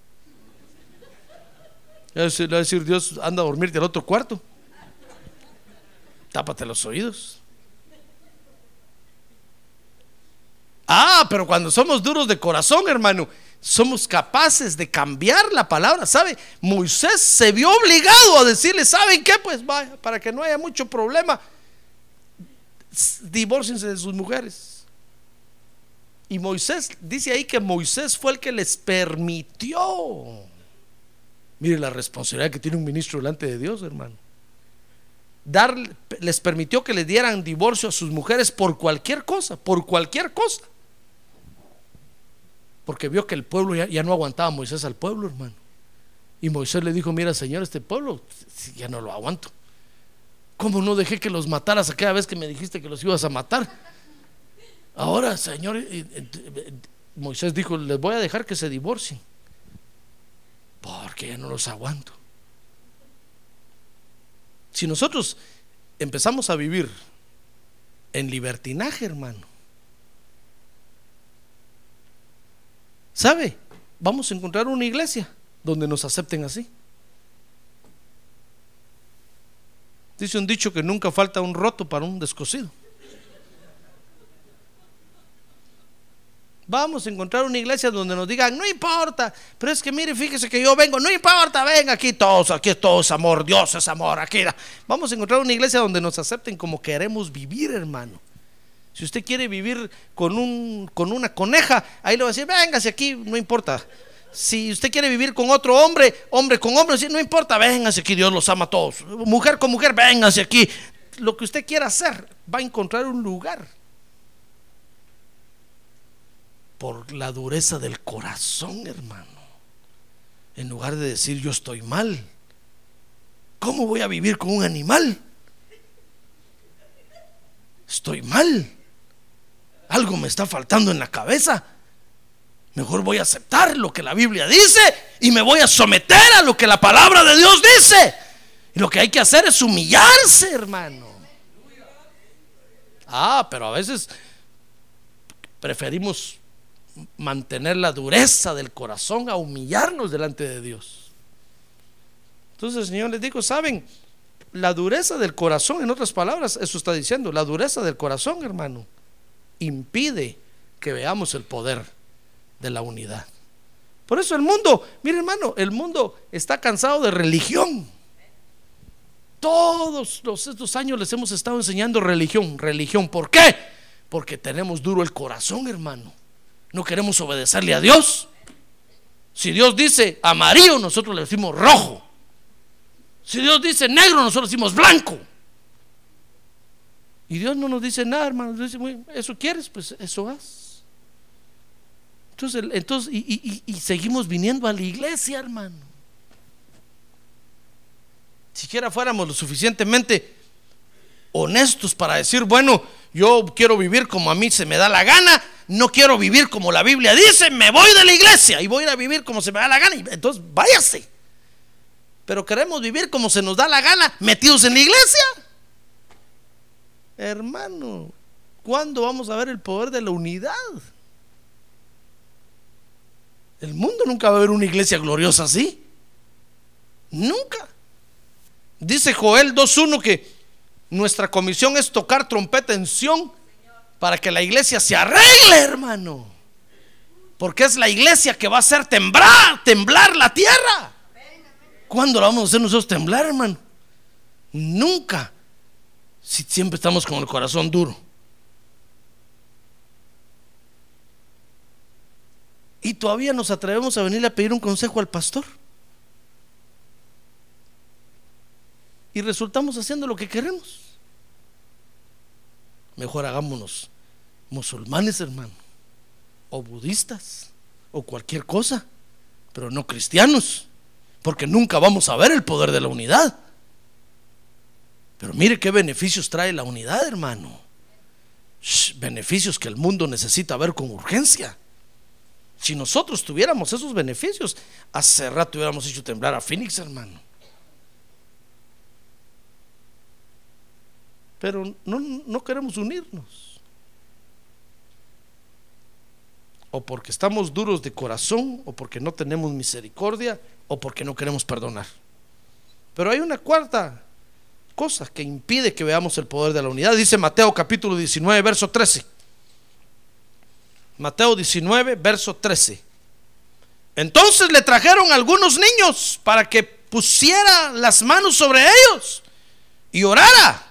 Le va a decir, Dios, anda a dormirte al otro cuarto. Tápate los oídos. Ah, pero cuando somos duros de corazón, hermano, somos capaces de cambiar la palabra. ¿Sabe? Moisés se vio obligado a decirle, ¿saben qué? Pues vaya, para que no haya mucho problema, divorciense de sus mujeres. Y Moisés, dice ahí que Moisés fue el que les permitió. Mire la responsabilidad que tiene un ministro delante de Dios, hermano. Dar, les permitió que le dieran divorcio a sus mujeres por cualquier cosa, por cualquier cosa. Porque vio que el pueblo ya, no aguantaba a Moisés al pueblo, hermano. Y Moisés le dijo, mira Señor, este pueblo ya no lo aguanto. ¿Cómo no dejé que los mataras aquella vez que me dijiste que los ibas a matar? Ahora, Señor, Moisés dijo, les voy a dejar que se divorcien. Porque ya no los aguanto. Si nosotros empezamos a vivir en libertinaje, hermano, ¿sabe? Vamos a encontrar una iglesia donde nos acepten así. Dice un dicho que nunca falta un roto para un descosido. Vamos a encontrar una iglesia donde nos digan, no importa, pero es que mire, fíjese que yo vengo, no importa, venga aquí todos, aquí todos amor, Dios es amor, aquí. Vamos a encontrar una iglesia donde nos acepten como queremos vivir, hermano. Si usted quiere vivir con, un, con una coneja, ahí le va a decir, véngase aquí, no importa. Si usted quiere vivir con otro hombre, hombre con hombre, no importa, véngase aquí, Dios los ama a todos. Mujer con mujer, véngase aquí. Lo que usted quiera hacer, va a encontrar un lugar por la dureza del corazón, hermano. En lugar de decir yo estoy mal, ¿cómo voy a vivir con un animal? Estoy mal. Algo me está faltando en la cabeza. Mejor voy a aceptar lo que la Biblia dice y me voy a someter a lo que la palabra de Dios dice. Y lo que hay que hacer es humillarse, hermano. Ah, pero a veces preferimos mantener la dureza del corazón a humillarnos delante de Dios. Entonces Señor les dijo, ¿saben? La dureza del corazón, en otras palabras, eso está diciendo, la dureza del corazón, hermano, impide que veamos el poder de la unidad. Por eso el mundo, mire hermano, el mundo está cansado de religión. Todos los, estos años les hemos estado enseñando religión, religión. ¿Por qué? Porque tenemos duro el corazón, hermano no queremos obedecerle a Dios. Si Dios dice amarillo, nosotros le decimos rojo. Si Dios dice negro, nosotros decimos blanco. Y Dios no nos dice nada, hermano. Dice, eso quieres, pues eso haz. Entonces, entonces y, y seguimos viniendo a la iglesia, hermano. Siquiera fuéramos lo suficientemente honestos para decir, bueno, yo quiero vivir como a mí se me da la gana, no quiero vivir como la Biblia dice, me voy de la iglesia y voy a vivir como se me da la gana. Entonces, váyase. Pero queremos vivir como se nos da la gana, metidos en la iglesia. Hermano, ¿cuándo vamos a ver el poder de la unidad? El mundo nunca va a ver una iglesia gloriosa así. Nunca. Dice Joel 2.1 que nuestra comisión es tocar trompeta en Sion para que la iglesia se arregle, hermano. Porque es la iglesia que va a hacer temblar, temblar la tierra. ¿Cuándo la vamos a hacer nosotros temblar, hermano? Nunca. Si siempre estamos con el corazón duro. Y todavía nos atrevemos a venir a pedir un consejo al pastor. Y resultamos haciendo lo que queremos. Mejor hagámonos musulmanes, hermano, o budistas, o cualquier cosa, pero no cristianos, porque nunca vamos a ver el poder de la unidad. Pero mire qué beneficios trae la unidad, hermano. beneficios que el mundo necesita ver con urgencia. Si nosotros tuviéramos esos beneficios, hace rato hubiéramos hecho temblar a Phoenix, hermano. Pero no, no queremos unirnos. o porque estamos duros de corazón, o porque no tenemos misericordia, o porque no queremos perdonar. Pero hay una cuarta cosa que impide que veamos el poder de la unidad. Dice Mateo capítulo 19, verso 13. Mateo 19, verso 13. Entonces le trajeron algunos niños para que pusiera las manos sobre ellos y orara.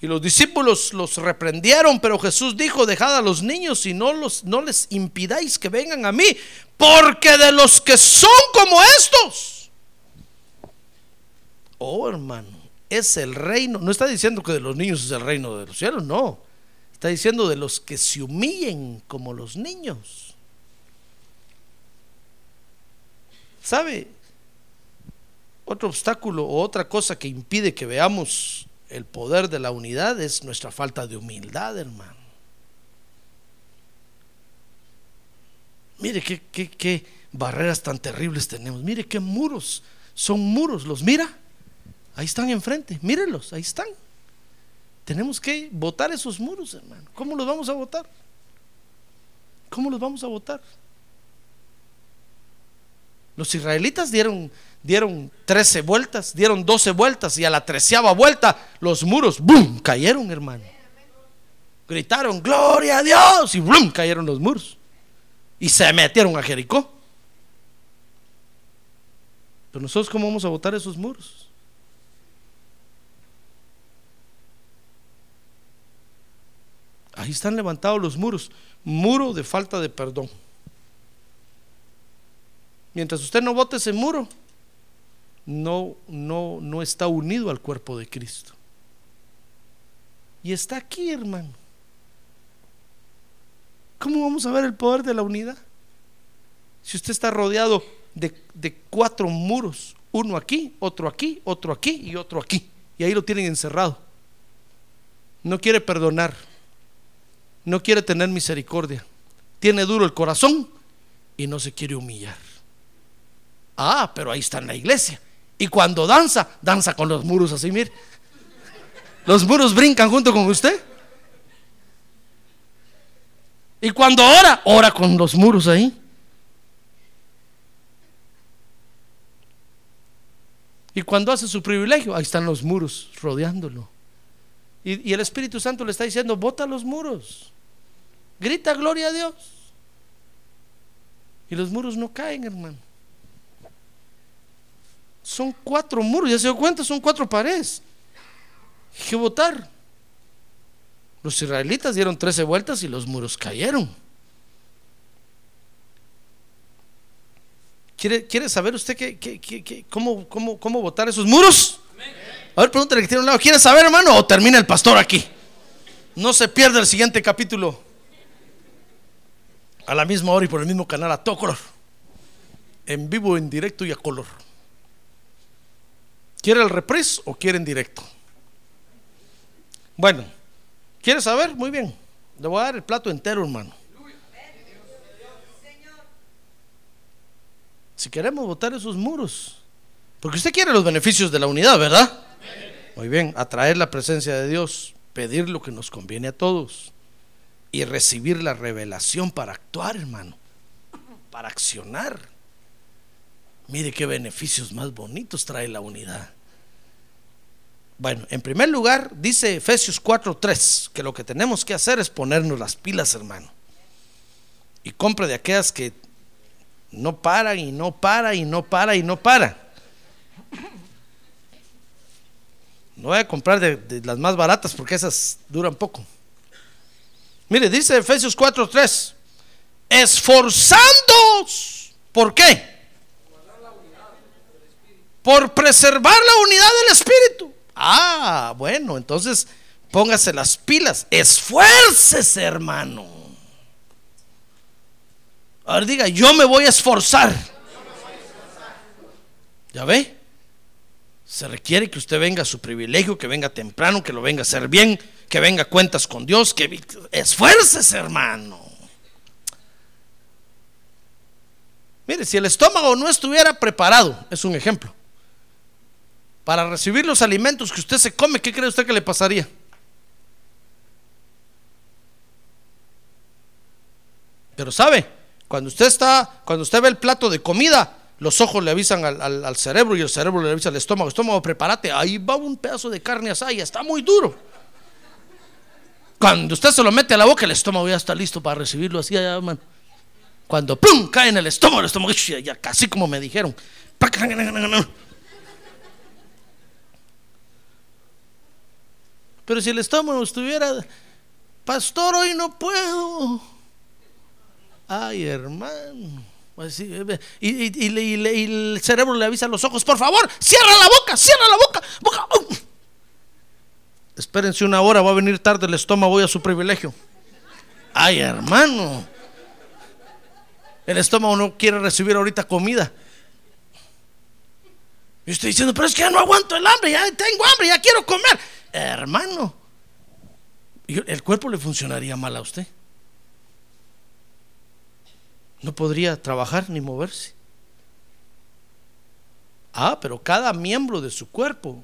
Y los discípulos los reprendieron, pero Jesús dijo, dejad a los niños y no, los, no les impidáis que vengan a mí, porque de los que son como estos. Oh hermano, es el reino. No está diciendo que de los niños es el reino de los cielos, no. Está diciendo de los que se humillen como los niños. ¿Sabe? Otro obstáculo o otra cosa que impide que veamos el poder de la unidad es nuestra falta de humildad, hermano. Mire qué, qué, barreras tan terribles tenemos. Mire qué muros. Son muros. ¿Los mira? Ahí están enfrente, mírenlos, ahí están. Tenemos que votar esos muros, hermano. ¿Cómo los vamos a votar? ¿Cómo los vamos a votar? Los israelitas dieron, dieron 13 vueltas, dieron 12 vueltas y a la treceava vuelta los muros, ¡bum!, cayeron, hermano. Gritaron, gloria a Dios, y ¡bum!, cayeron los muros. Y se metieron a Jericó. Pero nosotros, ¿cómo vamos a votar esos muros? Ahí están levantados los muros. Muro de falta de perdón. Mientras usted no vote ese muro, no, no, no está unido al cuerpo de Cristo. Y está aquí, hermano. ¿Cómo vamos a ver el poder de la unidad? Si usted está rodeado de, de, cuatro muros, uno aquí, otro aquí, otro aquí y otro aquí, y ahí lo tienen encerrado. No quiere perdonar, no quiere tener misericordia, tiene duro el corazón y no se quiere humillar. Ah, pero ahí está en la iglesia. Y cuando danza, danza con los muros así, mire. Los muros brincan junto con usted. Y cuando ora, ora con los muros ahí. Y cuando hace su privilegio, ahí están los muros rodeándolo. Y, el Espíritu Santo le está diciendo, bota los muros. Grita gloria a Dios. Y los muros no caen, hermano. Son cuatro muros, ya se dio cuenta, son cuatro paredes. Hay que votar. Los israelitas dieron 13 vueltas y los muros cayeron. ¿Quiere, quiere saber usted qué, qué, qué, cómo, cómo, cómo votar esos muros? A ver, pregúntale que tiene un lado. ¿Quiere saber, hermano? ¿O termina el pastor aquí? No se pierda el siguiente capítulo. A la misma hora y por el mismo canal, a todo color. En vivo, en directo y a color. ¿Quiere el reprise o quiere en directo? Bueno, ¿quiere saber? Muy bien. Le voy a dar el plato entero, hermano. Si queremos votar esos muros, porque usted quiere los beneficios de la unidad, ¿verdad? Muy bien, atraer la presencia de Dios, pedir lo que nos conviene a todos y recibir la revelación para actuar, hermano, para accionar. Mire qué beneficios más bonitos trae la unidad. Bueno, en primer lugar, dice Efesios 4:3 que lo que tenemos que hacer es ponernos las pilas, hermano. Y compra de aquellas que no para y no para y no para y no para. No voy a comprar de, las más baratas porque esas duran poco. Mire, dice Efesios 4:3, esforzándoos. ¿Por qué? Por preservar la unidad del Espíritu. Ah, bueno, entonces póngase las pilas, esfuércese, hermano. Ahora diga, yo me voy a esforzar. ¿Ya ve? Se requiere que usted venga a su privilegio, que venga temprano, que lo venga a hacer bien, que venga a cuentas con Dios, que esfuércese, hermano. Mire, si el estómago no estuviera preparado, es un ejemplo para recibir los alimentos que usted se come, ¿qué cree usted que le pasaría? Pero sabe, cuando usted está, cuando usted ve el plato de comida, los ojos le avisan al, cerebro y el cerebro le avisa al estómago, estómago, prepárate, ahí va un pedazo de carne asada y está muy duro. Cuando usted se lo mete a la boca, el estómago ya está listo para recibirlo así allá, man. Cuando ¡pum! cae en el estómago, el estómago, ya casi como me dijeron. Pero si el estómago estuviera, pastor, hoy no puedo. Ay, hermano. Pues y, y, el cerebro le avisa a los ojos, por favor, cierra la boca, cierra la boca. boca. Espérense una hora, va a venir tarde el estómago, voy a su privilegio. Ay, hermano. El estómago no quiere recibir ahorita comida. Y estoy diciendo, pero es que ya no aguanto el hambre, ya tengo hambre, ya quiero comer hermano, el cuerpo le funcionaría mal a usted. No podría trabajar ni moverse. Ah, pero cada miembro de su cuerpo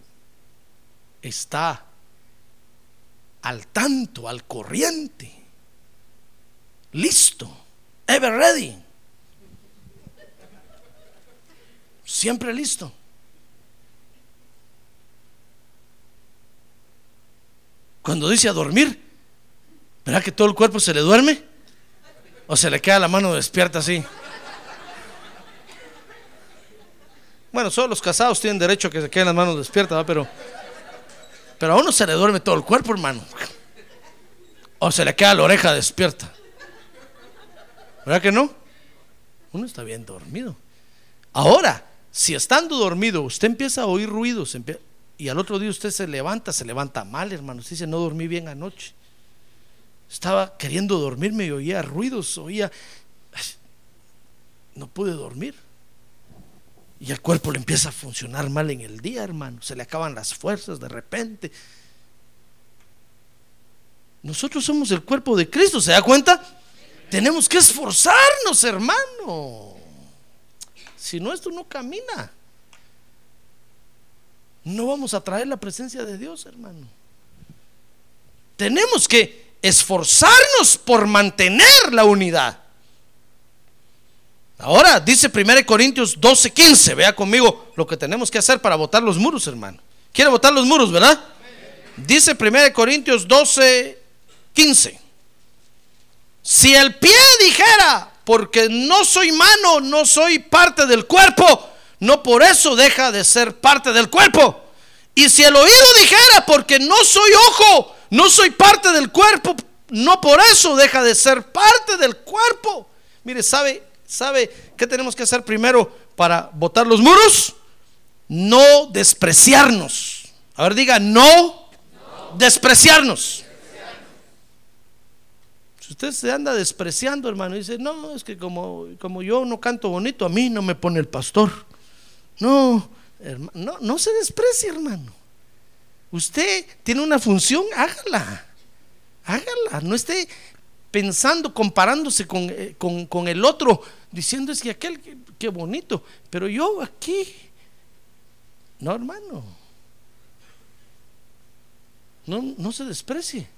está al tanto, al corriente, listo, ever ready, siempre listo. Cuando dice a dormir, ¿verdad que todo el cuerpo se le duerme? ¿O se le queda la mano despierta así? Bueno, solo los casados tienen derecho a que se queden las manos despiertas, pero, pero a uno se le duerme todo el cuerpo, hermano. O se le queda la oreja despierta. ¿Verdad que no? Uno está bien dormido. Ahora, si estando dormido usted empieza a oír ruidos, y al otro día usted se levanta, se levanta mal, hermano. Usted dice, no dormí bien anoche. Estaba queriendo dormirme y oía ruidos, oía... No pude dormir. Y el cuerpo le empieza a funcionar mal en el día, hermano. Se le acaban las fuerzas de repente. Nosotros somos el cuerpo de Cristo, ¿se da cuenta? Tenemos que esforzarnos, hermano. Si no, esto no camina no vamos a traer la presencia de Dios, hermano. Tenemos que esforzarnos por mantener la unidad. Ahora dice 1 Corintios 12, 15. Vea conmigo lo que tenemos que hacer para botar los muros, hermano. ¿Quiere botar los muros, verdad? Dice 1 Corintios 12, 15. Si el pie dijera, porque no soy mano, no soy parte del cuerpo, no por eso deja de ser parte del cuerpo. Y si el oído dijera, porque no soy ojo, no soy parte del cuerpo, no por eso deja de ser parte del cuerpo. Mire, ¿sabe, sabe qué tenemos que hacer primero para botar los muros? No despreciarnos. A ver, diga, no, despreciarnos. Si usted se anda despreciando, hermano, y dice, no, es que como, como yo no canto bonito, a mí no me pone el pastor. No, no, no se desprecie, hermano. Usted tiene una función, hágala. Hágala. No esté pensando, comparándose con, eh, el otro, diciendo es que aquel, qué bonito, pero yo aquí. No, hermano. No, no se desprecie.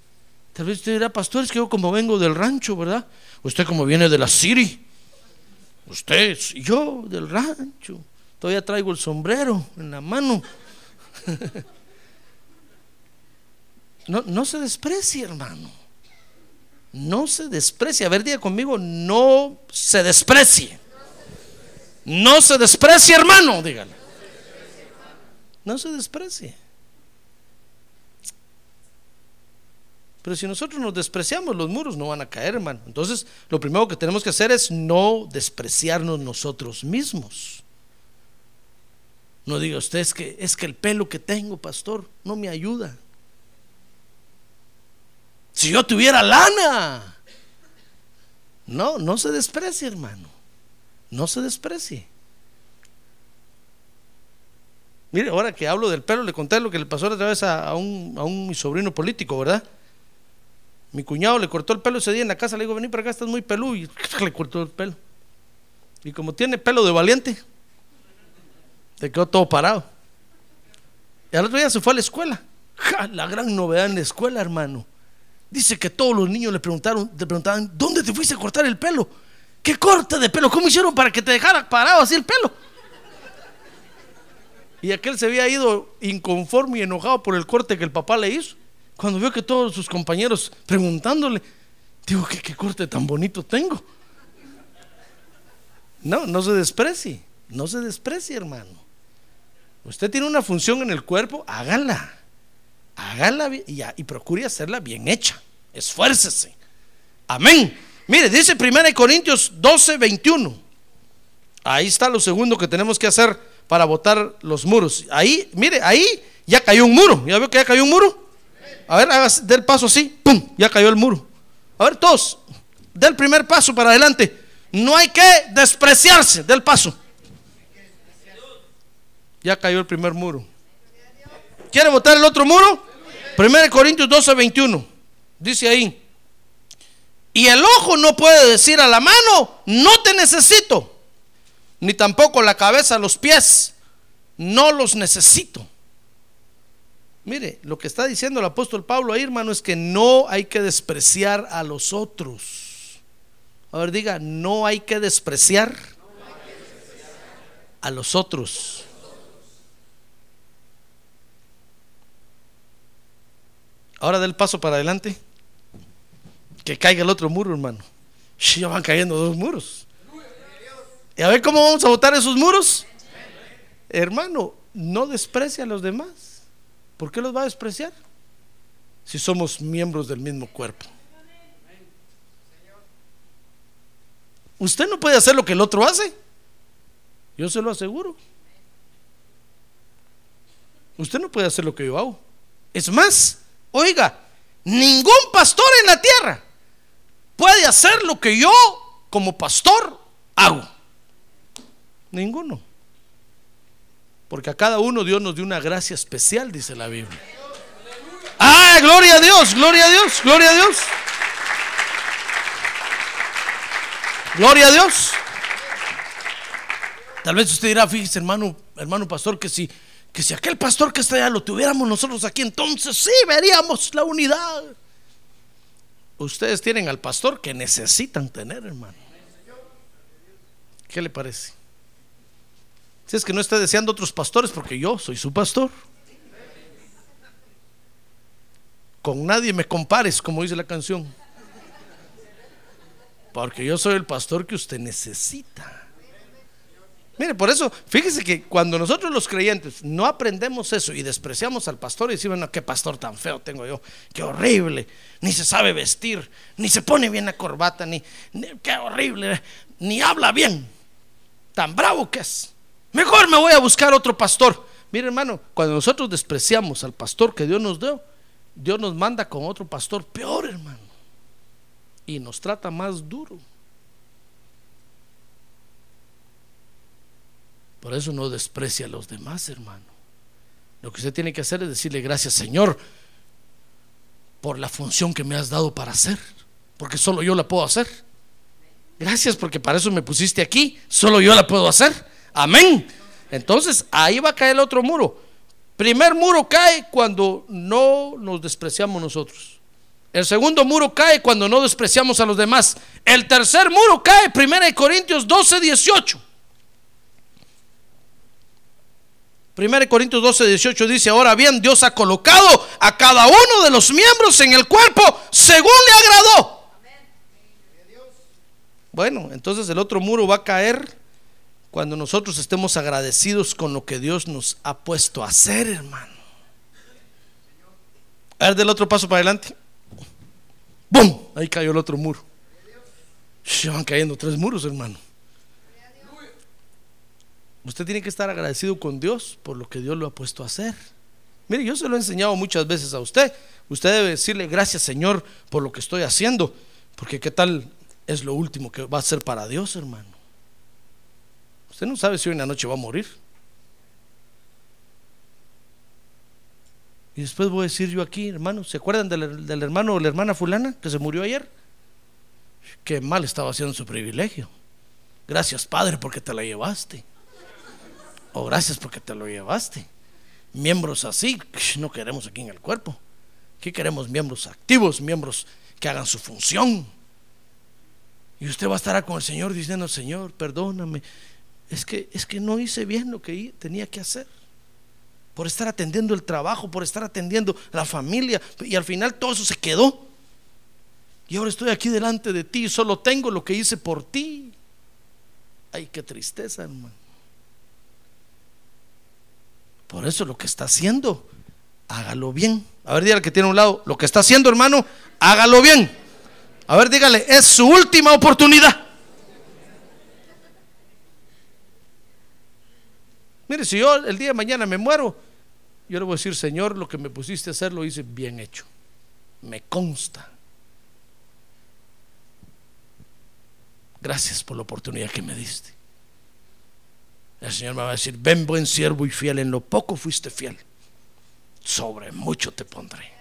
Tal vez usted dirá, pastor, es que yo como vengo del rancho, ¿verdad? Usted como viene de la Siri. Usted, yo del rancho. Todavía traigo el sombrero en la mano. No, no se desprecie, hermano. No se desprecie. A ver, diga conmigo, no se desprecie. No se desprecie, hermano, dígale. No se desprecie. Pero si nosotros nos despreciamos, los muros no van a caer, hermano. Entonces, lo primero que tenemos que hacer es no despreciarnos nosotros mismos. No diga usted es que es que el pelo que tengo, pastor, no me ayuda. Si yo tuviera lana. No, no se desprecie, hermano. No se desprecie. Mire, ahora que hablo del pelo, le conté lo que le pasó otra vez a, un, a un mi sobrino político, ¿verdad? Mi cuñado le cortó el pelo ese día en la casa, le digo, vení para acá, estás muy peludo, y le cortó el pelo. Y como tiene pelo de valiente, se quedó todo parado. Y al otro día se fue a la escuela. la gran novedad en la escuela, hermano. Dice que todos los niños le preguntaron, le preguntaban, ¿dónde te fuiste a cortar el pelo? ¿Qué corte de pelo? ¿Cómo hicieron para que te dejara parado así el pelo? Y aquel se había ido inconforme y enojado por el corte que el papá le hizo. Cuando vio que todos sus compañeros preguntándole, digo, ¿qué, qué corte tan bonito tengo? No, no se desprecie, no se desprecie, hermano. Usted tiene una función en el cuerpo, hágala. Hágala y, y procure hacerla bien hecha. Esfuércese. Amén. Mire, dice 1 Corintios 12, 21. Ahí está lo segundo que tenemos que hacer para botar los muros. Ahí, mire, ahí ya cayó un muro. ¿Ya veo que ya cayó un muro? A ver, haga del paso así. ¡Pum! Ya cayó el muro. A ver, todos, del primer paso para adelante. No hay que despreciarse del paso. Ya cayó el primer muro. ¿Quiere votar el otro muro? 1 Corintios 12, 21. Dice ahí. Y el ojo no puede decir a la mano, no te necesito. Ni tampoco la cabeza, los pies, no los necesito. Mire, lo que está diciendo el apóstol Pablo ahí, hermano, es que no hay que despreciar a los otros. A ver, diga, no hay que despreciar a los otros. Ahora da el paso para adelante. Que caiga el otro muro, hermano. Ya van cayendo dos muros. Y a ver cómo vamos a botar esos muros. Hermano, no desprecia a los demás. ¿Por qué los va a despreciar? Si somos miembros del mismo cuerpo. Usted no puede hacer lo que el otro hace. Yo se lo aseguro. Usted no puede hacer lo que yo hago. Es más, oiga, ningún pastor en la tierra puede hacer lo que yo como pastor hago. Ninguno. Porque a cada uno Dios nos dio una gracia especial, dice la Biblia. Ah, gloria a Dios, gloria a Dios, gloria a Dios. Gloria a Dios. Tal vez usted dirá, fíjese hermano, hermano pastor, que si, que si aquel pastor que está allá lo tuviéramos nosotros aquí, entonces sí veríamos la unidad. Ustedes tienen al pastor que necesitan tener, hermano. ¿Qué le parece? Si es que no está deseando otros pastores, porque yo soy su pastor. Con nadie me compares, como dice la canción. Porque yo soy el pastor que usted necesita. Mire, por eso, fíjese que cuando nosotros los creyentes no aprendemos eso y despreciamos al pastor y decimos, no, qué pastor tan feo tengo yo, qué horrible, ni se sabe vestir, ni se pone bien la corbata, ni, ni qué horrible, ni habla bien, tan bravo que es. Mejor me voy a buscar otro pastor. Mire, hermano, cuando nosotros despreciamos al pastor que Dios nos dio, Dios nos manda con otro pastor peor, hermano. Y nos trata más duro. Por eso no desprecia a los demás, hermano. Lo que usted tiene que hacer es decirle gracias, Señor, por la función que me has dado para hacer, porque solo yo la puedo hacer. Gracias porque para eso me pusiste aquí, solo yo la puedo hacer. Amén. Entonces ahí va a caer el otro muro. Primer muro cae cuando no nos despreciamos nosotros. El segundo muro cae cuando no despreciamos a los demás. El tercer muro cae, 1 Corintios 12, 18. 1 Corintios 12, 18 dice, ahora bien, Dios ha colocado a cada uno de los miembros en el cuerpo según le agradó. Bueno, entonces el otro muro va a caer cuando nosotros estemos agradecidos con lo que Dios nos ha puesto a hacer, hermano. A ver, del otro paso para adelante. ¡Bum! Ahí cayó el otro muro. Se van cayendo tres muros, hermano. Usted tiene que estar agradecido con Dios por lo que Dios lo ha puesto a hacer. Mire, yo se lo he enseñado muchas veces a usted. Usted debe decirle gracias, Señor, por lo que estoy haciendo. Porque qué tal es lo último que va a ser para Dios, hermano. Usted no sabe si hoy en la noche va a morir. Y después voy a decir yo aquí, hermano, ¿se acuerdan del, del, hermano o la hermana fulana que se murió ayer? Qué mal estaba haciendo su privilegio. Gracias, Padre, porque te la llevaste. O gracias porque te lo llevaste. Miembros así no queremos aquí en el cuerpo. Aquí queremos miembros activos, miembros que hagan su función. Y usted va a estar con el Señor diciendo, Señor, perdóname, es que, es que no hice bien lo que tenía que hacer. Por estar atendiendo el trabajo, por estar atendiendo la familia. Y al final todo eso se quedó. Y ahora estoy aquí delante de ti y solo tengo lo que hice por ti. Ay, qué tristeza, hermano. Por eso lo que está haciendo, hágalo bien. A ver, dígale que tiene un lado, lo que está haciendo, hermano, hágalo bien. A ver, dígale, es su última oportunidad. Mire, si yo el día de mañana me muero, yo le voy a decir, Señor, lo que me pusiste a hacer lo hice bien hecho. Me consta. Gracias por la oportunidad que me diste. El Señor me va a decir, ven buen siervo y fiel, en lo poco fuiste fiel, sobre mucho te pondré.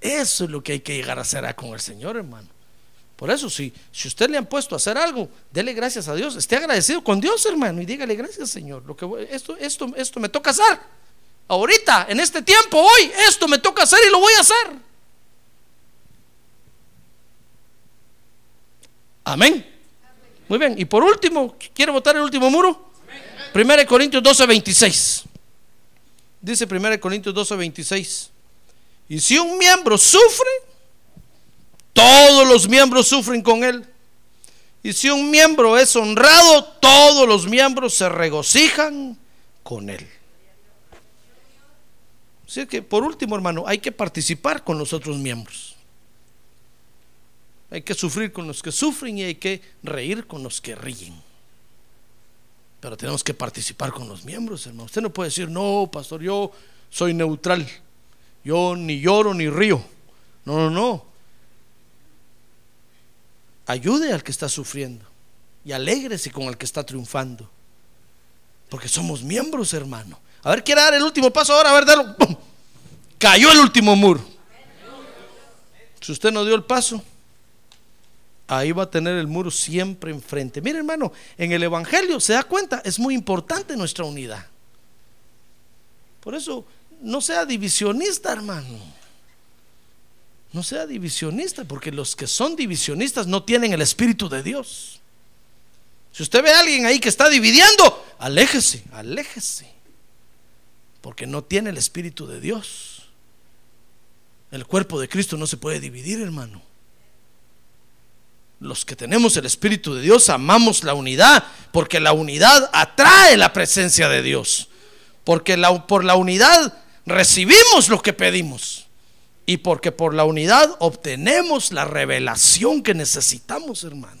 Eso es lo que hay que llegar a hacer con el Señor, hermano. Por eso, si, si usted le han puesto a hacer algo, dele gracias a Dios. Esté agradecido con Dios, hermano, y dígale gracias, Señor. Lo que esto, esto, esto me toca hacer. Ahorita, en este tiempo, hoy, esto me toca hacer y lo voy a hacer. Amén. Muy bien. Y por último, ¿quiere votar el último muro? 1 Corintios 12, 26. Dice 1 Corintios 12, 26. Y si un miembro sufre, todos los miembros sufren con él. Y si un miembro es honrado, todos los miembros se regocijan con él. Así que, por último, hermano, hay que participar con los otros miembros. Hay que sufrir con los que sufren y hay que reír con los que ríen. Pero tenemos que participar con los miembros, hermano. Usted no puede decir, no, pastor, yo soy neutral. Yo ni lloro ni río. No, no, no. Ayude al que está sufriendo y alégrese con el que está triunfando. Porque somos miembros, hermano. A ver, quiere dar el último paso ahora, a ver, dalo. Cayó el último muro. Si usted no dio el paso, ahí va a tener el muro siempre enfrente. Mire, hermano, en el Evangelio se da cuenta, es muy importante nuestra unidad. Por eso, no sea divisionista, hermano. No sea divisionista, porque los que son divisionistas no tienen el Espíritu de Dios. Si usted ve a alguien ahí que está dividiendo, aléjese, aléjese, porque no tiene el Espíritu de Dios. El cuerpo de Cristo no se puede dividir, hermano. Los que tenemos el Espíritu de Dios amamos la unidad, porque la unidad atrae la presencia de Dios. Porque por la unidad recibimos lo que pedimos y porque por la unidad obtenemos la revelación que necesitamos, hermano.